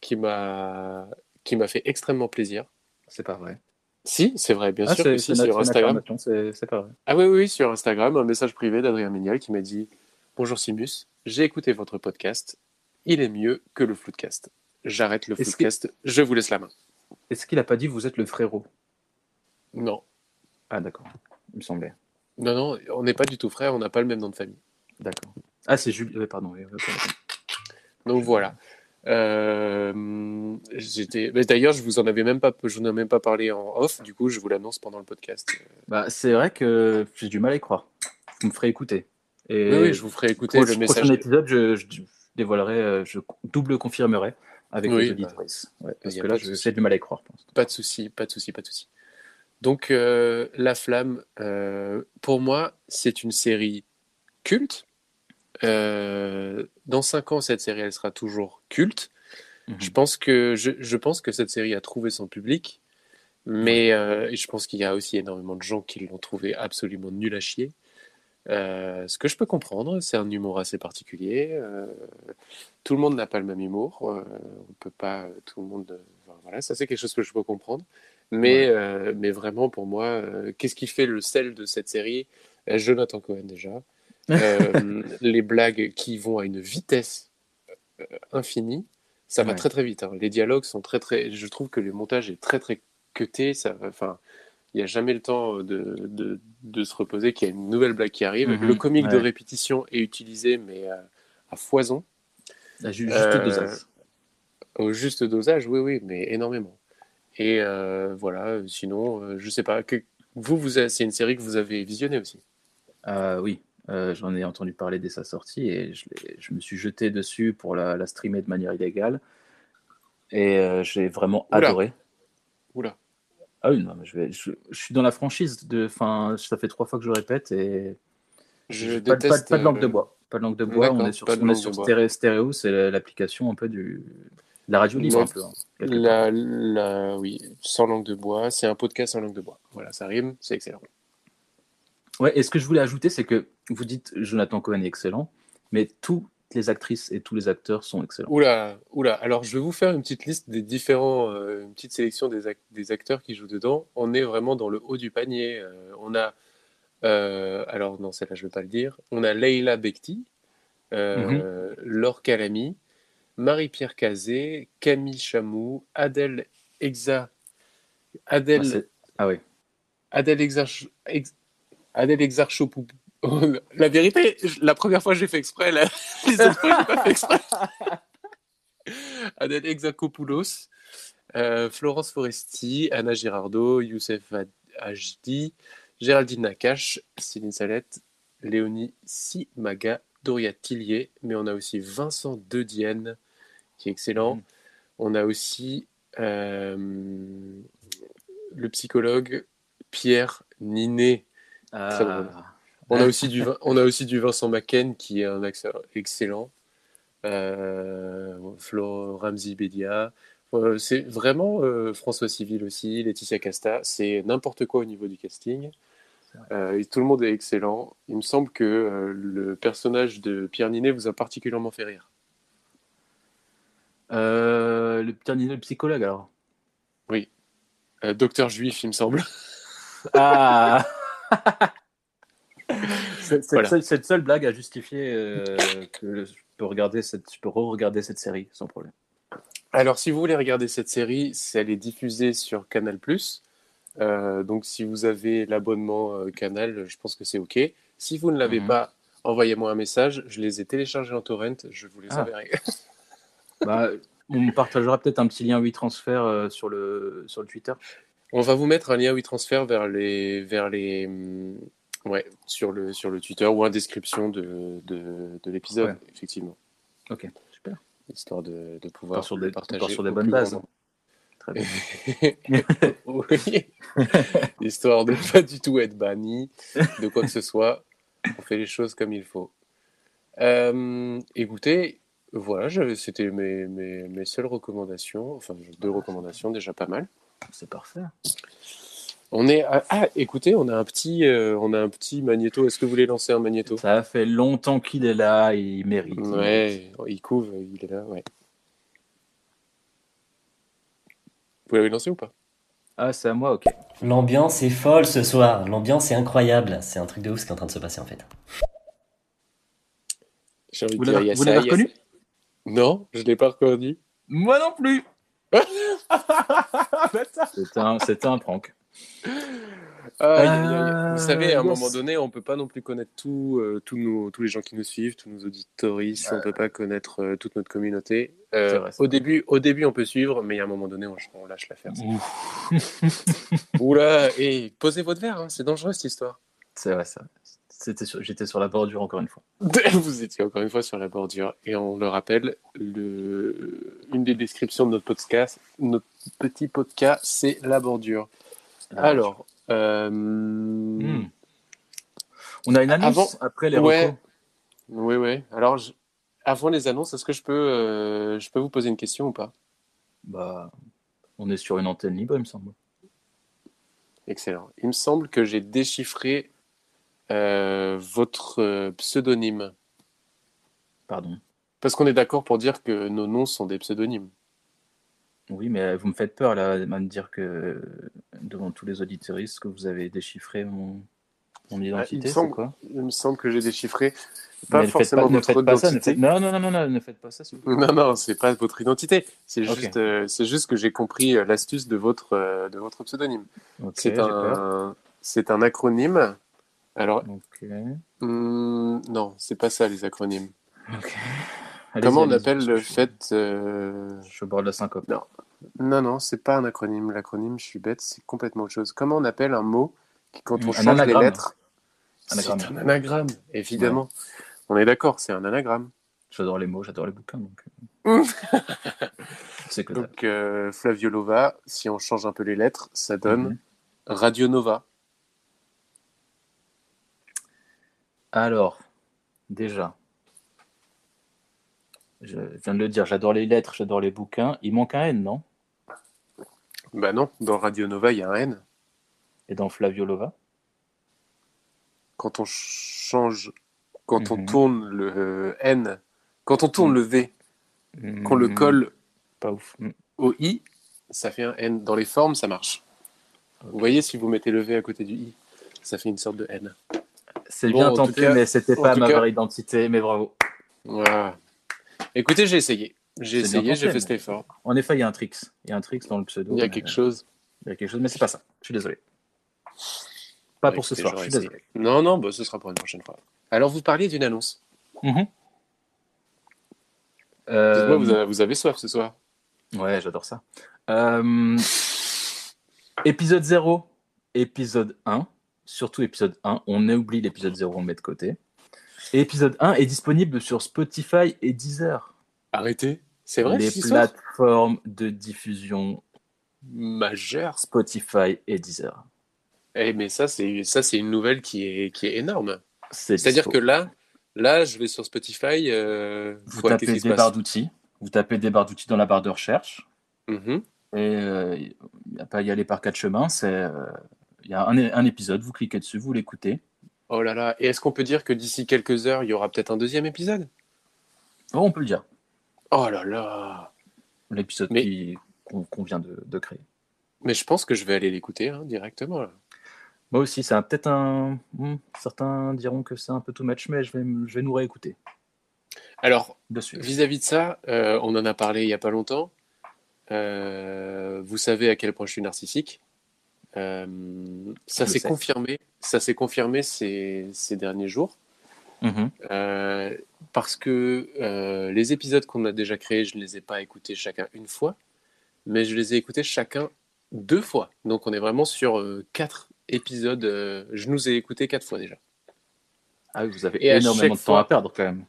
qui m'a qui m'a fait extrêmement plaisir. C'est pas vrai. Si, c'est vrai, bien Ah, sûr c'est que si, sur Instagram. C'est pas vrai. Ah oui, oui, sur Instagram, un message privé d'Adrien Méniel qui m'a dit Bonjour Simus, j'ai écouté votre podcast. Il est mieux que le Floodcast. J'arrête le Floodcast, je vous laisse la main. Est-ce qu'il a pas dit vous êtes le frérot Non, Ah d'accord. Il me semblait. Non, non, on n'est pas du tout frères, on n'a pas le même nom de famille. D'accord. Ah c'est Jules. euh, pardon. Donc voilà. Euh, j'étais... D'ailleurs, je vous en avais même pas, je vous en ai même pas parlé en off. Du coup, je vous l'annonce pendant le podcast. Bah c'est vrai que j'ai du mal à y croire. Vous me ferez écouter. Et Oui, oui, je vous ferai écouter proche- le message. prochain épisode, je, je dévoilerai, euh, je double confirmerai avec Oui, les bah. Ouais, parce que là, je- j'ai du mal à y croire. Pas de souci, pas de souci, pas de souci. Donc, euh, La Flamme, euh, pour moi, c'est une série culte. Euh, dans cinq ans, cette série, elle sera toujours culte. Mhm. Je pense que je, je pense que cette série a trouvé son public, mais je pense qu'il y a aussi énormément de gens qui l'ont trouvé absolument nul à chier. Ce que je peux comprendre, c'est un humour assez particulier. tout le monde n'a pas le même humour. on peut pas tout le monde. enfin, voilà, ça c'est quelque chose que je peux comprendre. Mais, euh, mais vraiment pour moi, euh, qu'est-ce qui fait le sel de cette série? Euh, Jonathan Cohen déjà. Les blagues qui vont à une vitesse infinie, ça va très très vite. hein. Les dialogues sont très très. Je trouve que le montage est très très cuté. Ça, enfin, il n'y a jamais le temps de, de, de se reposer qu'il y a une nouvelle blague qui arrive. Mhm, Le comique de répétition est utilisé, mais à, à foison. À juste Euh, dosage. Au juste dosage, oui, oui, mais énormément. Et euh, voilà, sinon, euh, je sais pas. Que, vous, c'est une série que vous avez visionnée aussi. Euh, oui, euh, j'en ai entendu parler dès sa sortie et je, me suis jeté dessus pour la, la streamer de manière illégale. Et euh, j'ai vraiment Oula. adoré. Oula. Ah oui, non, mais je, vais, je, je suis dans la franchise. De, fin, ça fait trois fois que je répète et Je pas, pas- déteste. pas de langue de bois. Pas de langue de bois. On est sur, pas on est sur stéréo, stéréo, c'est l'application un peu du la radio libre un peu. hein. La, la, oui, sans langue de bois. C'est un podcast sans langue de bois. Voilà, ça rime, c'est excellent. Ouais, et ce que je voulais ajouter, c'est que vous dites Jonathan Cohen est excellent, mais toutes les actrices et tous les acteurs sont excellents. Oula, oula. Alors, je vais vous faire une petite liste des différents, euh, une petite sélection des, des acteurs qui jouent dedans. On est vraiment dans le haut du panier. Euh, on a, euh, alors non, celle-là, je ne vais pas le dire. On a Leila Bekti, euh, Laure Calamy, Marie-Pierre Cazé, Camille Chamou, Adèle Exa, Adèle, Ah, oui. Adèle Exarch, Ex- Adèle Exarchopoup. La vérité, la première fois j'ai fait exprès, la- les autres fois j'ai pas fait exprès. Adèle Exarchopoulos, euh, Florence Foresti, Anna Girardot, Youssef Hajdi, Géraldine Nakache, Céline Salette, Léonie Simaga, Doria Tillier, mais on a aussi Vincent Dedienne, qui est excellent. Mhm. On a aussi euh, le psychologue Pierre Ninet. Ah, On a aussi du, Vin- on a aussi du Vincent Macken qui est un acteur excellent. Euh, Flo Ramzi Bedia. Euh, c'est vraiment François Civil aussi, Laetitia Casta. C'est n'importe quoi au niveau du casting. Euh, et tout le monde est excellent. Il me semble que euh, le personnage de Pierre Ninet vous a particulièrement fait rire. Euh, le le psychologue alors. Euh, Docteur Juif, il me semble. Ah cette, Voilà. seule, cette seule blague a justifié euh, que je peux regarder cette, je peux re-regarder cette série sans problème. Alors, si vous voulez regarder cette série, elle est diffusée sur Canal+. Euh, donc, si vous avez l'abonnement Canal, je pense que c'est OK. Si vous ne l'avez Mhm. pas, envoyez-moi un message. Je les ai téléchargés en torrent. Je vous les Ah. enverrai. Bah, on partagera peut-être un petit lien WeTransfer euh, sur le sur le Twitter. On va vous mettre un lien WeTransfer vers les, vers les, hum, ouais, sur le, sur le Twitter ou en description de, de, de l'épisode, Ouais. effectivement. Ok, super. histoire de, de pouvoir sur des, partager sur des bonnes bases. nombre. Très bien. oui. Histoire de pas du tout être banni de quoi que ce soit. On fait les choses comme il faut. Euh, écoutez, voilà, c'était mes, mes, mes seules recommandations. Enfin, deux recommandations, déjà pas mal. C'est parfait. On est à- ah, écoutez, on a un petit, euh, on a un petit magnéto. Est-ce que vous voulez lancer un magnéto? Ça fait longtemps qu'il est là, il mérite. il mérite. Ouais, il couvre, il est là, ouais. Vous l'avez lancé ou pas? Ah, c'est à moi, ok. L'ambiance est folle ce soir. L'ambiance est incroyable. C'est un truc de ouf ce qui est en train de se passer en fait. J'ai envie Vous de dire, l'avez yes, vous l'avez reconnu? Non, je l'ai pas reconnu. Moi non plus C'était un, prank. Euh, Vous savez, à un yes. moment donné, on peut pas non plus connaître tout, euh, tous, nos, tous les gens qui nous suivent, tous nos auditoristes, on peut pas connaître euh, toute notre communauté. Euh, vrai, au, début, au début, on peut suivre, mais à un moment donné, on, on lâche l'affaire. Oula, et posez votre verre, hein, c'est dangereux cette histoire. C'est vrai, ça. C'était sur- J'étais sur la bordure encore une fois. Vous étiez encore une fois sur la bordure, et on le rappelle, le... une des descriptions de notre podcast, notre petit podcast, c'est la bordure. Alors, euh, Hmm. On a une annonce Avant- après les ouais. Oui, oui. Alors, je- avant les annonces, est-ce que je peux, euh, je peux vous poser une question ou pas? Bah, on est sur une antenne libre, il me semble. Excellent. Il me semble que j'ai déchiffré euh, votre euh, pseudonyme. Pardon. Parce qu'on est d'accord pour dire que nos noms sont des pseudonymes. Oui, mais vous me faites peur là, de me dire que devant tous les auditeuristes que vous avez déchiffré mon, mon identité, c'est semble- quoi? Il me semble que j'ai déchiffré pas Mais forcément votre faites pas ça, identité. Non, non, non, non, ne faites pas ça. Non, non, c'est pas votre identité. C'est juste, euh, c'est juste que j'ai compris euh, l'astuce de votre, euh, de votre pseudonyme. C'est un, c'est un acronyme. Alors, Ok. hmm, non, c'est pas ça les acronymes. Comment on appelle le fait euh, Je suis au bord de la syncope. Non. Non, non, c'est pas un acronyme. L'acronyme, je suis bête, c'est complètement autre chose. Comment on appelle un mot qui, quand on Un change anagramme. les lettres, Anagramme. c'est un anagramme, évidemment. On est d'accord, c'est un anagramme. J'adore les mots, j'adore les bouquins. Donc... euh. que. Donc, euh, Flaviolova, si on change un peu les lettres, ça donne Mhm. Radio Nova. Alors, déjà, je viens de le dire, j'adore les lettres, j'adore les bouquins. Il manque un N, non? Bah non, dans Radio Nova, il y a un N. Et dans Flaviolova Quand on change, quand on Mhm. tourne le euh, N, quand on tourne le V, qu'on le Hmm, colle Pas ouf. Au I, ça fait un N. Dans les formes, ça marche. Vous voyez, si vous mettez le V à côté du I, ça fait une sorte de N. C'est Bon, bien tenté, cas- mais c'était pas ma vraie identité, mais bravo. Écoutez, j'ai essayé. J'ai essayé, j'ai fait cet effort. En effet, il y a un tricks. Il y a un tricks dans le pseudo. Il y a quelque chose. Il y a quelque chose, mais c'est pas ça. Je suis désolé. Pas pour ce soir, je suis essayé. désolé. Non, non, bah, ce sera pour une prochaine fois. Alors, vous parliez d'une annonce. Euh, Dites-moi, vous, avez, vous avez soif ce soir? Ouais, j'adore ça. Euh, Épisode 0, épisode 1, surtout épisode 1. On oublie l'épisode 0, on le met de côté. Et épisode 1 est disponible sur Spotify et Deezer. Arrêtez. C'est vrai, Les plateformes de diffusion Majeur. Spotify et Deezer. Eh, mais ça, c'est ça, c'est une nouvelle qui est, qui est énorme. C'est C'est-à-dire que là, là, je vais sur Spotify. Euh, vous tapez des barres d'outils, vous tapez des barres d'outils dans la barre de recherche. Mhm. Et euh, il n'y a pas à y aller par quatre chemins. C'est euh, il y a un, un épisode, vous cliquez dessus, vous l'écoutez. Oh là là. Et est-ce qu'on peut dire que d'ici quelques heures, il y aura peut-être un deuxième épisode? Oh, on peut le dire. Oh là là. L'épisode Mais- qu'on vient de, de créer. Mais je pense que je vais aller l'écouter hein, directement. Là. Moi aussi, c'est peut-être un. hmm, certains diront que c'est un peu too much, mais je vais, me- je vais nous réécouter. Alors, vis-à-vis de ça, euh, on en a parlé il y a pas longtemps. Euh, vous savez à quel point je suis narcissique. Euh, ça s'est confirmé. Ça s'est confirmé ces, ces derniers jours. Mhm. Euh, parce que euh, les épisodes qu'on a déjà créés, je ne les ai pas écoutés chacun une fois, mais je les ai écoutés chacun deux fois. Donc on est vraiment sur euh, quatre épisodes. je nous ai écoutés quatre fois déjà. Ah oui, vous avez Et énormément de temps à perdre quand même.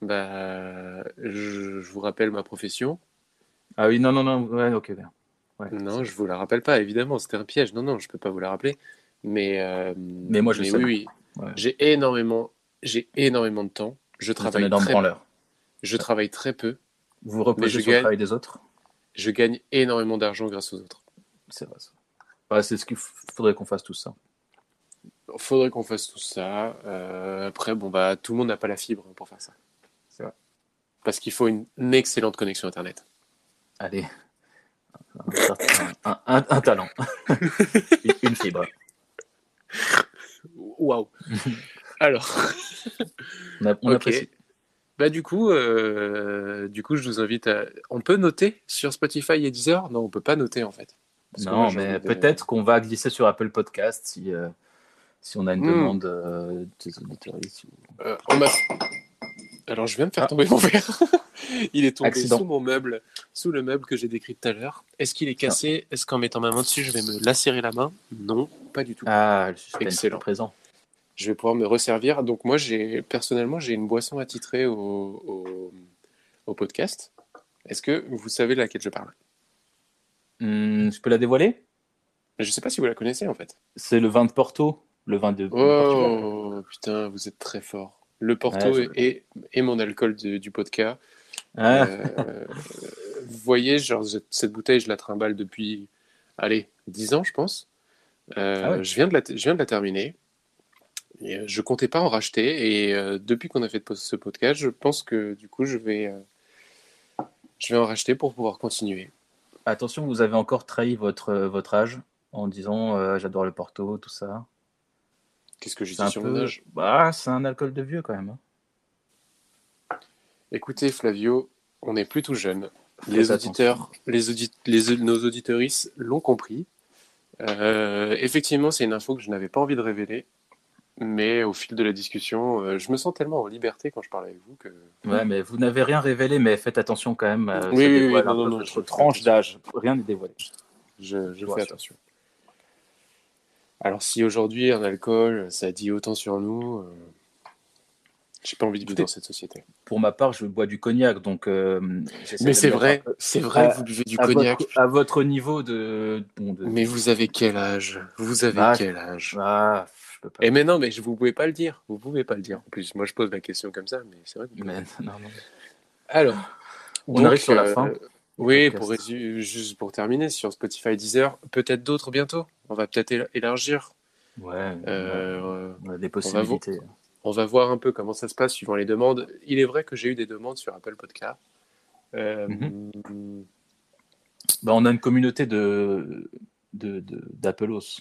Bah, je, je vous rappelle ma profession. Ah oui, non, non, non, ouais, ok, bien. Ouais. Non, je vous la rappelle pas, évidemment, c'était un piège. Non, non, je peux pas vous la rappeler. Mais, euh, Mais moi, je sais. oui, oui. Ouais. J'ai énormément, j'ai énormément de temps. Je travaille très, branleur. je travaille très peu. Vous vous reposez je sur le gagne- travail des autres? Je gagne énormément d'argent grâce aux autres. C'est vrai, ça. Ouais, c'est ce qu'il faudrait qu'on fasse tout ça. Faudrait qu'on fasse tout ça. Euh, après, bon bah, tout le monde n'a pas la fibre pour faire ça. C'est vrai. Parce qu'il faut une excellente connexion internet. Allez. Un, un- un talent. Une- fibre. Waouh. Alors. On, a- on apprécie. Bah du coup, euh, du coup, je vous invite à. On peut noter sur Spotify et Deezer? Non, on peut pas noter en fait. Non, moi, mais peut-être qu'on va glisser sur Apple Podcast si, euh, si on a une Hmm. demande euh, des. Euh, on Alors, je viens de faire Ah. tomber mon verre. Il est tombé Accident. sous mon meuble, sous le meuble que j'ai décrit tout à l'heure. Est-ce qu'il est cassé? Est-ce qu'en mettant ma main dessus, je vais me lacérer la main? Non, pas du tout. Ah, le suspense Excellent. est présent. Je vais pouvoir me resservir. Donc moi, j'ai personnellement, j'ai une boisson attitrée au, au, au podcast. Est-ce que vous savez de laquelle je parle? Hmm, je peux la dévoiler? Je sais pas si vous la connaissez en fait. C'est le vin de Porto, le vin de Portugal. Oh putain, vous êtes très fort. Le Porto Ouais, est mon alcool de- du podcast. Ah, Euh, vous voyez, genre, cette bouteille, je la trimballe depuis, allez, 10 ans, je pense. Euh, Ah ouais. je, viens de la, je viens de la terminer. Et, euh, je comptais pas en racheter. Et euh, depuis qu'on a fait ce podcast, je pense que du coup, je vais, je vais en racheter pour pouvoir continuer. Attention, vous avez encore trahi votre, votre âge en disant j'adore le Porto, tout ça. Qu'est-ce que j'ai C'est dit un sur peu. mon âge? Bah, c'est un alcool de vieux quand même. hein. Écoutez, Flavio, on n'est plus tout jeune. Les auditeurs, les nos auditorices l'ont compris. Euh, effectivement, c'est une info que je n'avais pas envie de révéler, mais au fil de la discussion, euh, je me sens tellement en liberté quand je parle avec vous que Ouais, mais vous n'avez rien révélé, mais faites attention quand même. euh, Oui, oui, oui, non, non, je tranche d'âge. Rien n'est dévoilé. je, fais attention. Alors, si aujourd'hui un alcool, ça dit autant sur nous, euh, j'ai pas envie de vivre dans cette société. Pour ma part, je bois du cognac, donc. euh, Mais c'est vrai, un c'est vrai, à- vous buvez du à cognac. Votre, à votre niveau de. bon, de- Mais vous avez quel âge? Vous avez Ah, quel âge? Ah, je peux pas. Et mais non, mais je- vous pouvez pas le dire. Vous pouvez pas le dire. En plus, moi je pose la question comme ça, mais c'est vrai que vous pouvez. Mais, non, non. Alors, On donc, arrive sur la euh, fin. Oui, podcast. pour résu- juste pour terminer, sur Spotify, Deezer, peut-être d'autres bientôt. On va peut-être éla- élargir. Ouais, Euh, on a des on va possibilités. on va voir un peu comment ça se passe suivant les demandes. Il est vrai que j'ai eu des demandes sur Apple Podcast. Euh, Mhm. Bah, on a une communauté de d'Appelos.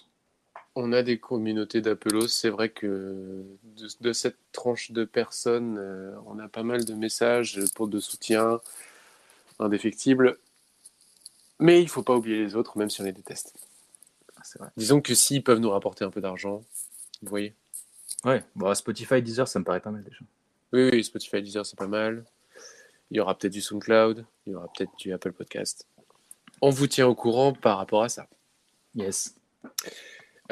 On a des communautés d'Appelos. C'est vrai que de, de cette tranche de personnes, euh, on a pas mal de messages pour de soutien indéfectible. Mais il faut pas oublier les autres, même si on les déteste. Vrai. Disons que s'ils peuvent nous rapporter un peu d'argent, vous voyez. Ouais, bon, Spotify, Deezer, ça me paraît pas mal déjà. Oui, oui, Spotify, Deezer, c'est pas mal. Il y aura peut-être du SoundCloud, il y aura peut-être du Apple Podcast. On vous tient au courant par rapport à ça. Yes.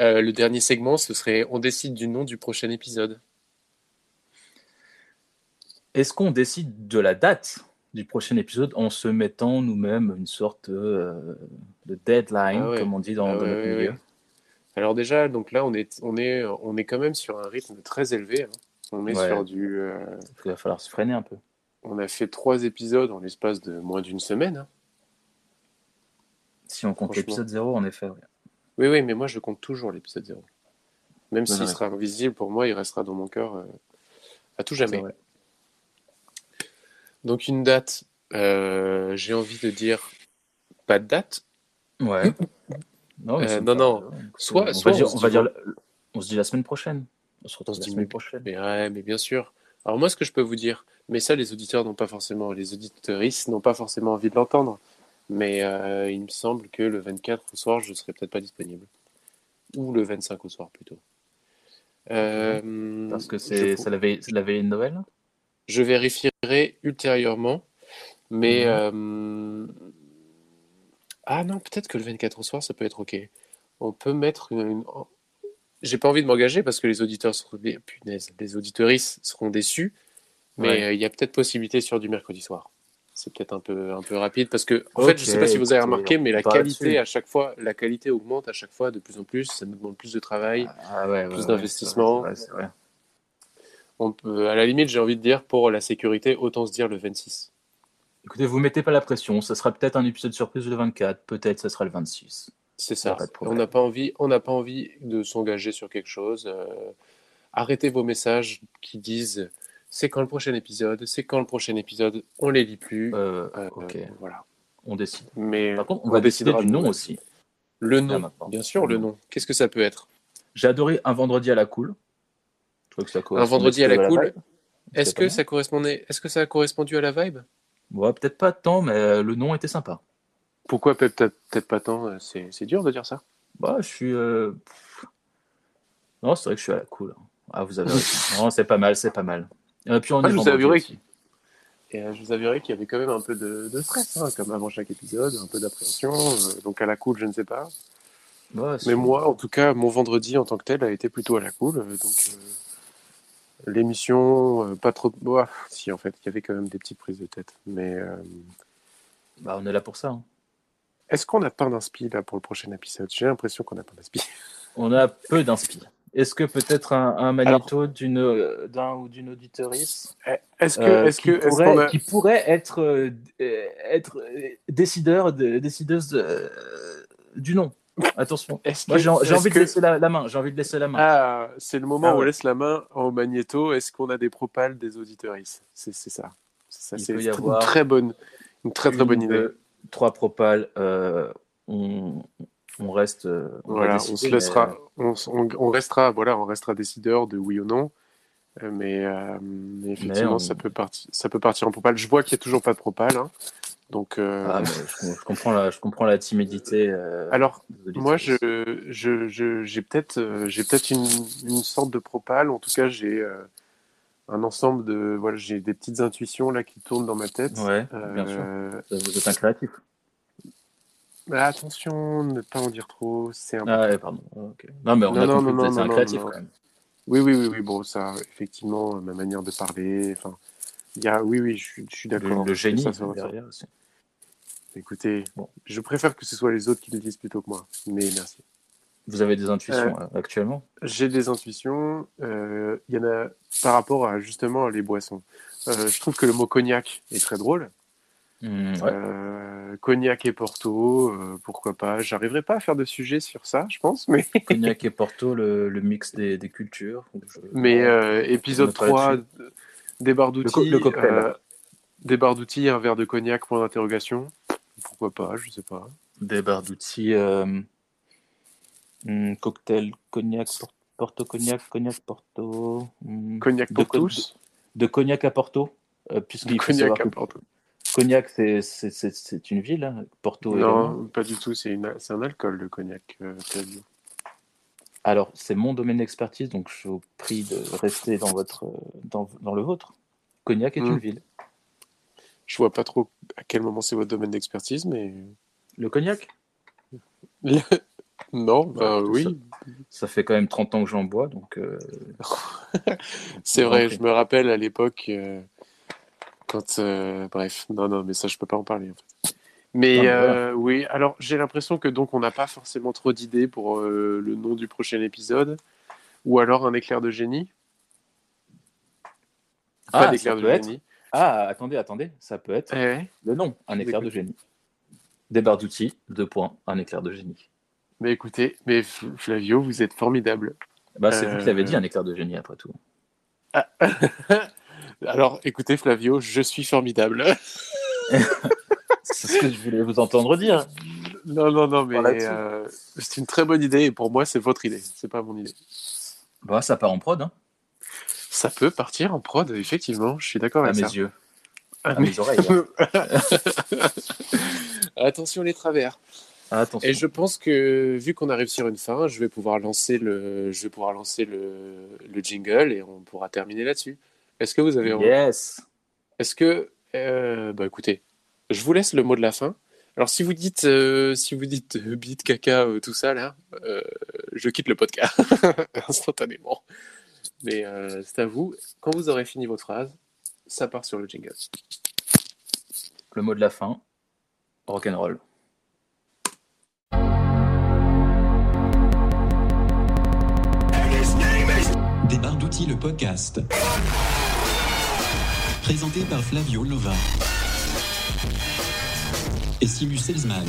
Euh, le dernier segment, ce serait on décide du nom du prochain épisode. Est-ce qu'on décide de la date? Du prochain épisode en se mettant nous-mêmes une sorte euh, de deadline, Ah ouais. comme on dit dans, Ah dans ouais, notre ouais, milieu. Alors déjà, donc là, on est, on est, on est quand même sur un rythme très élevé. hein. On est sur du, euh, Il va falloir se freiner un peu. on a fait trois épisodes en l'espace de moins d'une semaine. hein. Si on compte l'épisode 0, en effet. Oui, oui, mais moi, je compte toujours l'épisode 0. Même s'il sera invisible, pour moi, il restera dans mon cœur euh, à tout jamais. Donc une date, euh, j'ai envie de dire pas de date. Ouais. Non, mais Euh, non, Soit- on soit va dire, on se on va dit dire, la- on se dit la semaine prochaine. On se retrouve On se la dit semaine mais- prochaine. Mais ouais, mais bien sûr. Alors moi, ce que je peux vous dire, mais ça, les auditeurs n'ont pas forcément, les auditeuristes n'ont pas forcément envie de l'entendre. Mais euh, il me semble que le 24 au soir, je serai peut-être pas disponible. Ou le 25 au soir plutôt. Euh, Parce que c'est la veille c'est la veille de Noël. Je vérifierai ultérieurement. Mais euh, ah non, peut-être que le 24 au soir, ça peut être ok. On peut mettre une. J'ai pas envie de m'engager parce que les auditeurs seront des punaise, les auditeuristes seront déçus. Mais Ouais. euh, il y a peut-être possibilité sur du mercredi soir. C'est peut-être un peu, un peu rapide parce que, en fait, je sais pas si vous avez remarqué, mais la qualité à chaque fois, la qualité augmente à chaque fois de plus en plus. Ça nous demande plus de travail. Ah ouais, ouais, Plus ouais, d'investissement. c'est vrai, c'est vrai, c'est vrai. On peut, à la limite, j'ai envie de dire pour la sécurité, autant se dire le 26. Écoutez, vous mettez pas la pression. Ce sera peut-être un épisode surprise le 24. Peut-être ce sera le 26. C'est ça. On n'a pas envie, on n'a pas envie de s'engager sur quelque chose. Euh, arrêtez vos messages qui disent c'est quand le prochain épisode, c'est quand le prochain épisode. On les lit plus. Euh, Euh, ok, voilà. on décide. Mais Par contre, on va décider du nom aussi. Le nom, bien sûr, le nom. Qu'est-ce que ça peut être? J'ai adoré un vendredi à la cool. Je trouve que ça correspond vendredi à la cool. Est-ce que ça correspondait Est-ce que ça a correspondu à la vibe? Ouais, peut-être pas tant, mais euh, le nom était sympa. Pourquoi peut-être peut-être pas tant? Euh, C'est c'est dur de dire ça. Bah, je suis. euh. Non, c'est vrai que je suis à la cool. Ah, vous avez. Non, c'est pas mal, c'est pas mal. Et puis on est je vous avouerai aussi. Et euh, je vous avouerai qu'il y avait quand même un peu de, de stress, hein, comme avant chaque épisode, un peu d'appréhension. euh, donc à la cool, je ne sais pas. Ouais, Mais moi, en tout cas, mon vendredi en tant que tel a été plutôt à la cool. Donc euh, l'émission, euh, pas trop. Ouah, si, en fait, il y avait quand même des petites prises de tête. Mais euh, Bah, on est là pour ça. hein. est-ce qu'on n'a pas d'inspi là pour le prochain épisode? J'ai l'impression qu'on n'a pas d'inspi. On a peu d'inspi. Est-ce que peut-être un, un d'une, euh, d'un ou d'une auditorice Est-ce que, euh, est-ce qui, que, est-ce pourrait, qu'on a... qui pourrait être, euh, être décideur, de, décideuse euh, du nom? Attention. Moi, j'ai, envie que- de laisser la, la main. J'ai envie de laisser la main. Ah, c'est le moment Ah où on laisse la main au magnéto. Est-ce qu'on a des propales des auditeuristes C'est ça. C'est une avoir très bonne, une très très bonne idée. deux, trois propales. euh, on, on reste. euh, on va Voilà, décider, on se laissera, on, s- on- on restera, voilà, on restera décideur de oui ou non. Euh, Mais, euh, mais effectivement, ça, peut partir, ça peut partir en propale. Je vois qu'il n'y a toujours pas de propale. hein. Donc, euh, Ah, je, je comprends la, je comprends la timidité. euh, alors, moi, je, auditrices. je, je- j'ai peut-être, euh, j'ai peut-être une, une sorte de propale. En tout cas, j'ai euh, un ensemble de, voilà, j'ai des petites intuitions là qui tournent dans ma tête. Ouais, bien sûr. Euh, Vous êtes un créatif. mais attention, ne pas en dire trop. C'est un Ah ouais, pardon. Ok. Non, mais on Non, a non, compris non, que vous êtes un créatif quand même. Oui, oui, oui, oui, bon, ça, effectivement, ma manière de parler, enfin, il y a, oui, oui, je, suis- je suis Le, d'accord. le génie Ça, ça derrière aussi. Écoutez, Bon. je préfère que ce soit les autres qui le disent plutôt que moi, mais merci. Vous avez des intuitions euh, actuellement? J'ai des intuitions, euh, il y en a par rapport à justement les boissons. Euh, je trouve que le mot cognac est très drôle. Hmm, ouais. Euh, cognac et Porto, euh, pourquoi pas. J'arriverai pas à faire de sujet sur ça, je pense, mais, Cognac et Porto, le, le mix des, des cultures. Je- mais euh, épisode notera 3, là-dessus. Des barres Le co- d'outils. le cocktail. euh, des barres d'outils, un verre de cognac, point d'interrogation. Pourquoi pas, je sais pas. Des barres d'outils. euh, hmm, cocktail, cognac, por- Porto, cognac, cognac, Porto. hmm, Cognac de pour co- tous. De cognac à Porto. euh, Puisqu'il Cognac à que Porto. Cognac, c'est- c'est c'est- c'est une ville. hein. Porto également. Non, pas du tout. C'est une- c'est un alcool, le cognac. euh. Alors, c'est mon domaine d'expertise, donc je vous prie de rester dans, votre, dans, dans le vôtre. Cognac est Hmm. une ville. Je vois pas trop à quel moment c'est votre domaine d'expertise, mais Le cognac? Non, bah Ouais, oui, Ça fait quand même 30 ans que j'en bois, donc euh, c'est vrai. Je me rappelle à l'époque euh, quand, euh, bref, non, non, mais ça je peux pas en parler. En fait. Mais mais euh, oui, alors j'ai l'impression que donc on n'a pas forcément trop d'idées pour euh, le nom du prochain épisode, ou alors un éclair de génie. Pas Ah, ça d'éclair de peut être. génie. Ah, attendez, attendez, ça peut être Eh le nom, un éclair de génie. Des barres d'outils, deux points, un éclair de génie. Mais écoutez, mais Flavio, vous êtes formidable. Bah, c'est vous qui l'avez Euh, dit, un éclair de génie, après tout. Alors, écoutez, Flavio, je suis formidable. C'est ce que je voulais vous entendre dire. non, non, non, mais euh, c'est une très bonne idée et pour moi, c'est votre idée. C'est pas mon idée. Bah, ça part en prod, hein, Ça peut partir en prod, effectivement. Je suis d'accord à avec mes ça. yeux, Ah, à mais- mes oreilles. hein. Attention les travers. Ah, attention. Et je pense que vu qu'on arrive sur une fin, je vais pouvoir lancer le, je vais pouvoir lancer le, le jingle et on pourra terminer là-dessus. Est-ce que vous avez envie? Yes. Est-ce que, euh, bah écoutez, je vous laisse le mot de la fin. Alors si vous dites euh, si vous dites euh, caca euh, tout ça là, euh, je quitte le podcast instantanément. Mais c'est à vous. Quand vous aurez fini votre phrase, ça part sur le jingle. Le mot de la fin. Rock'n'roll. Des barres d'outils le podcast. Présenté par Flavio Lova et Simus Elsman.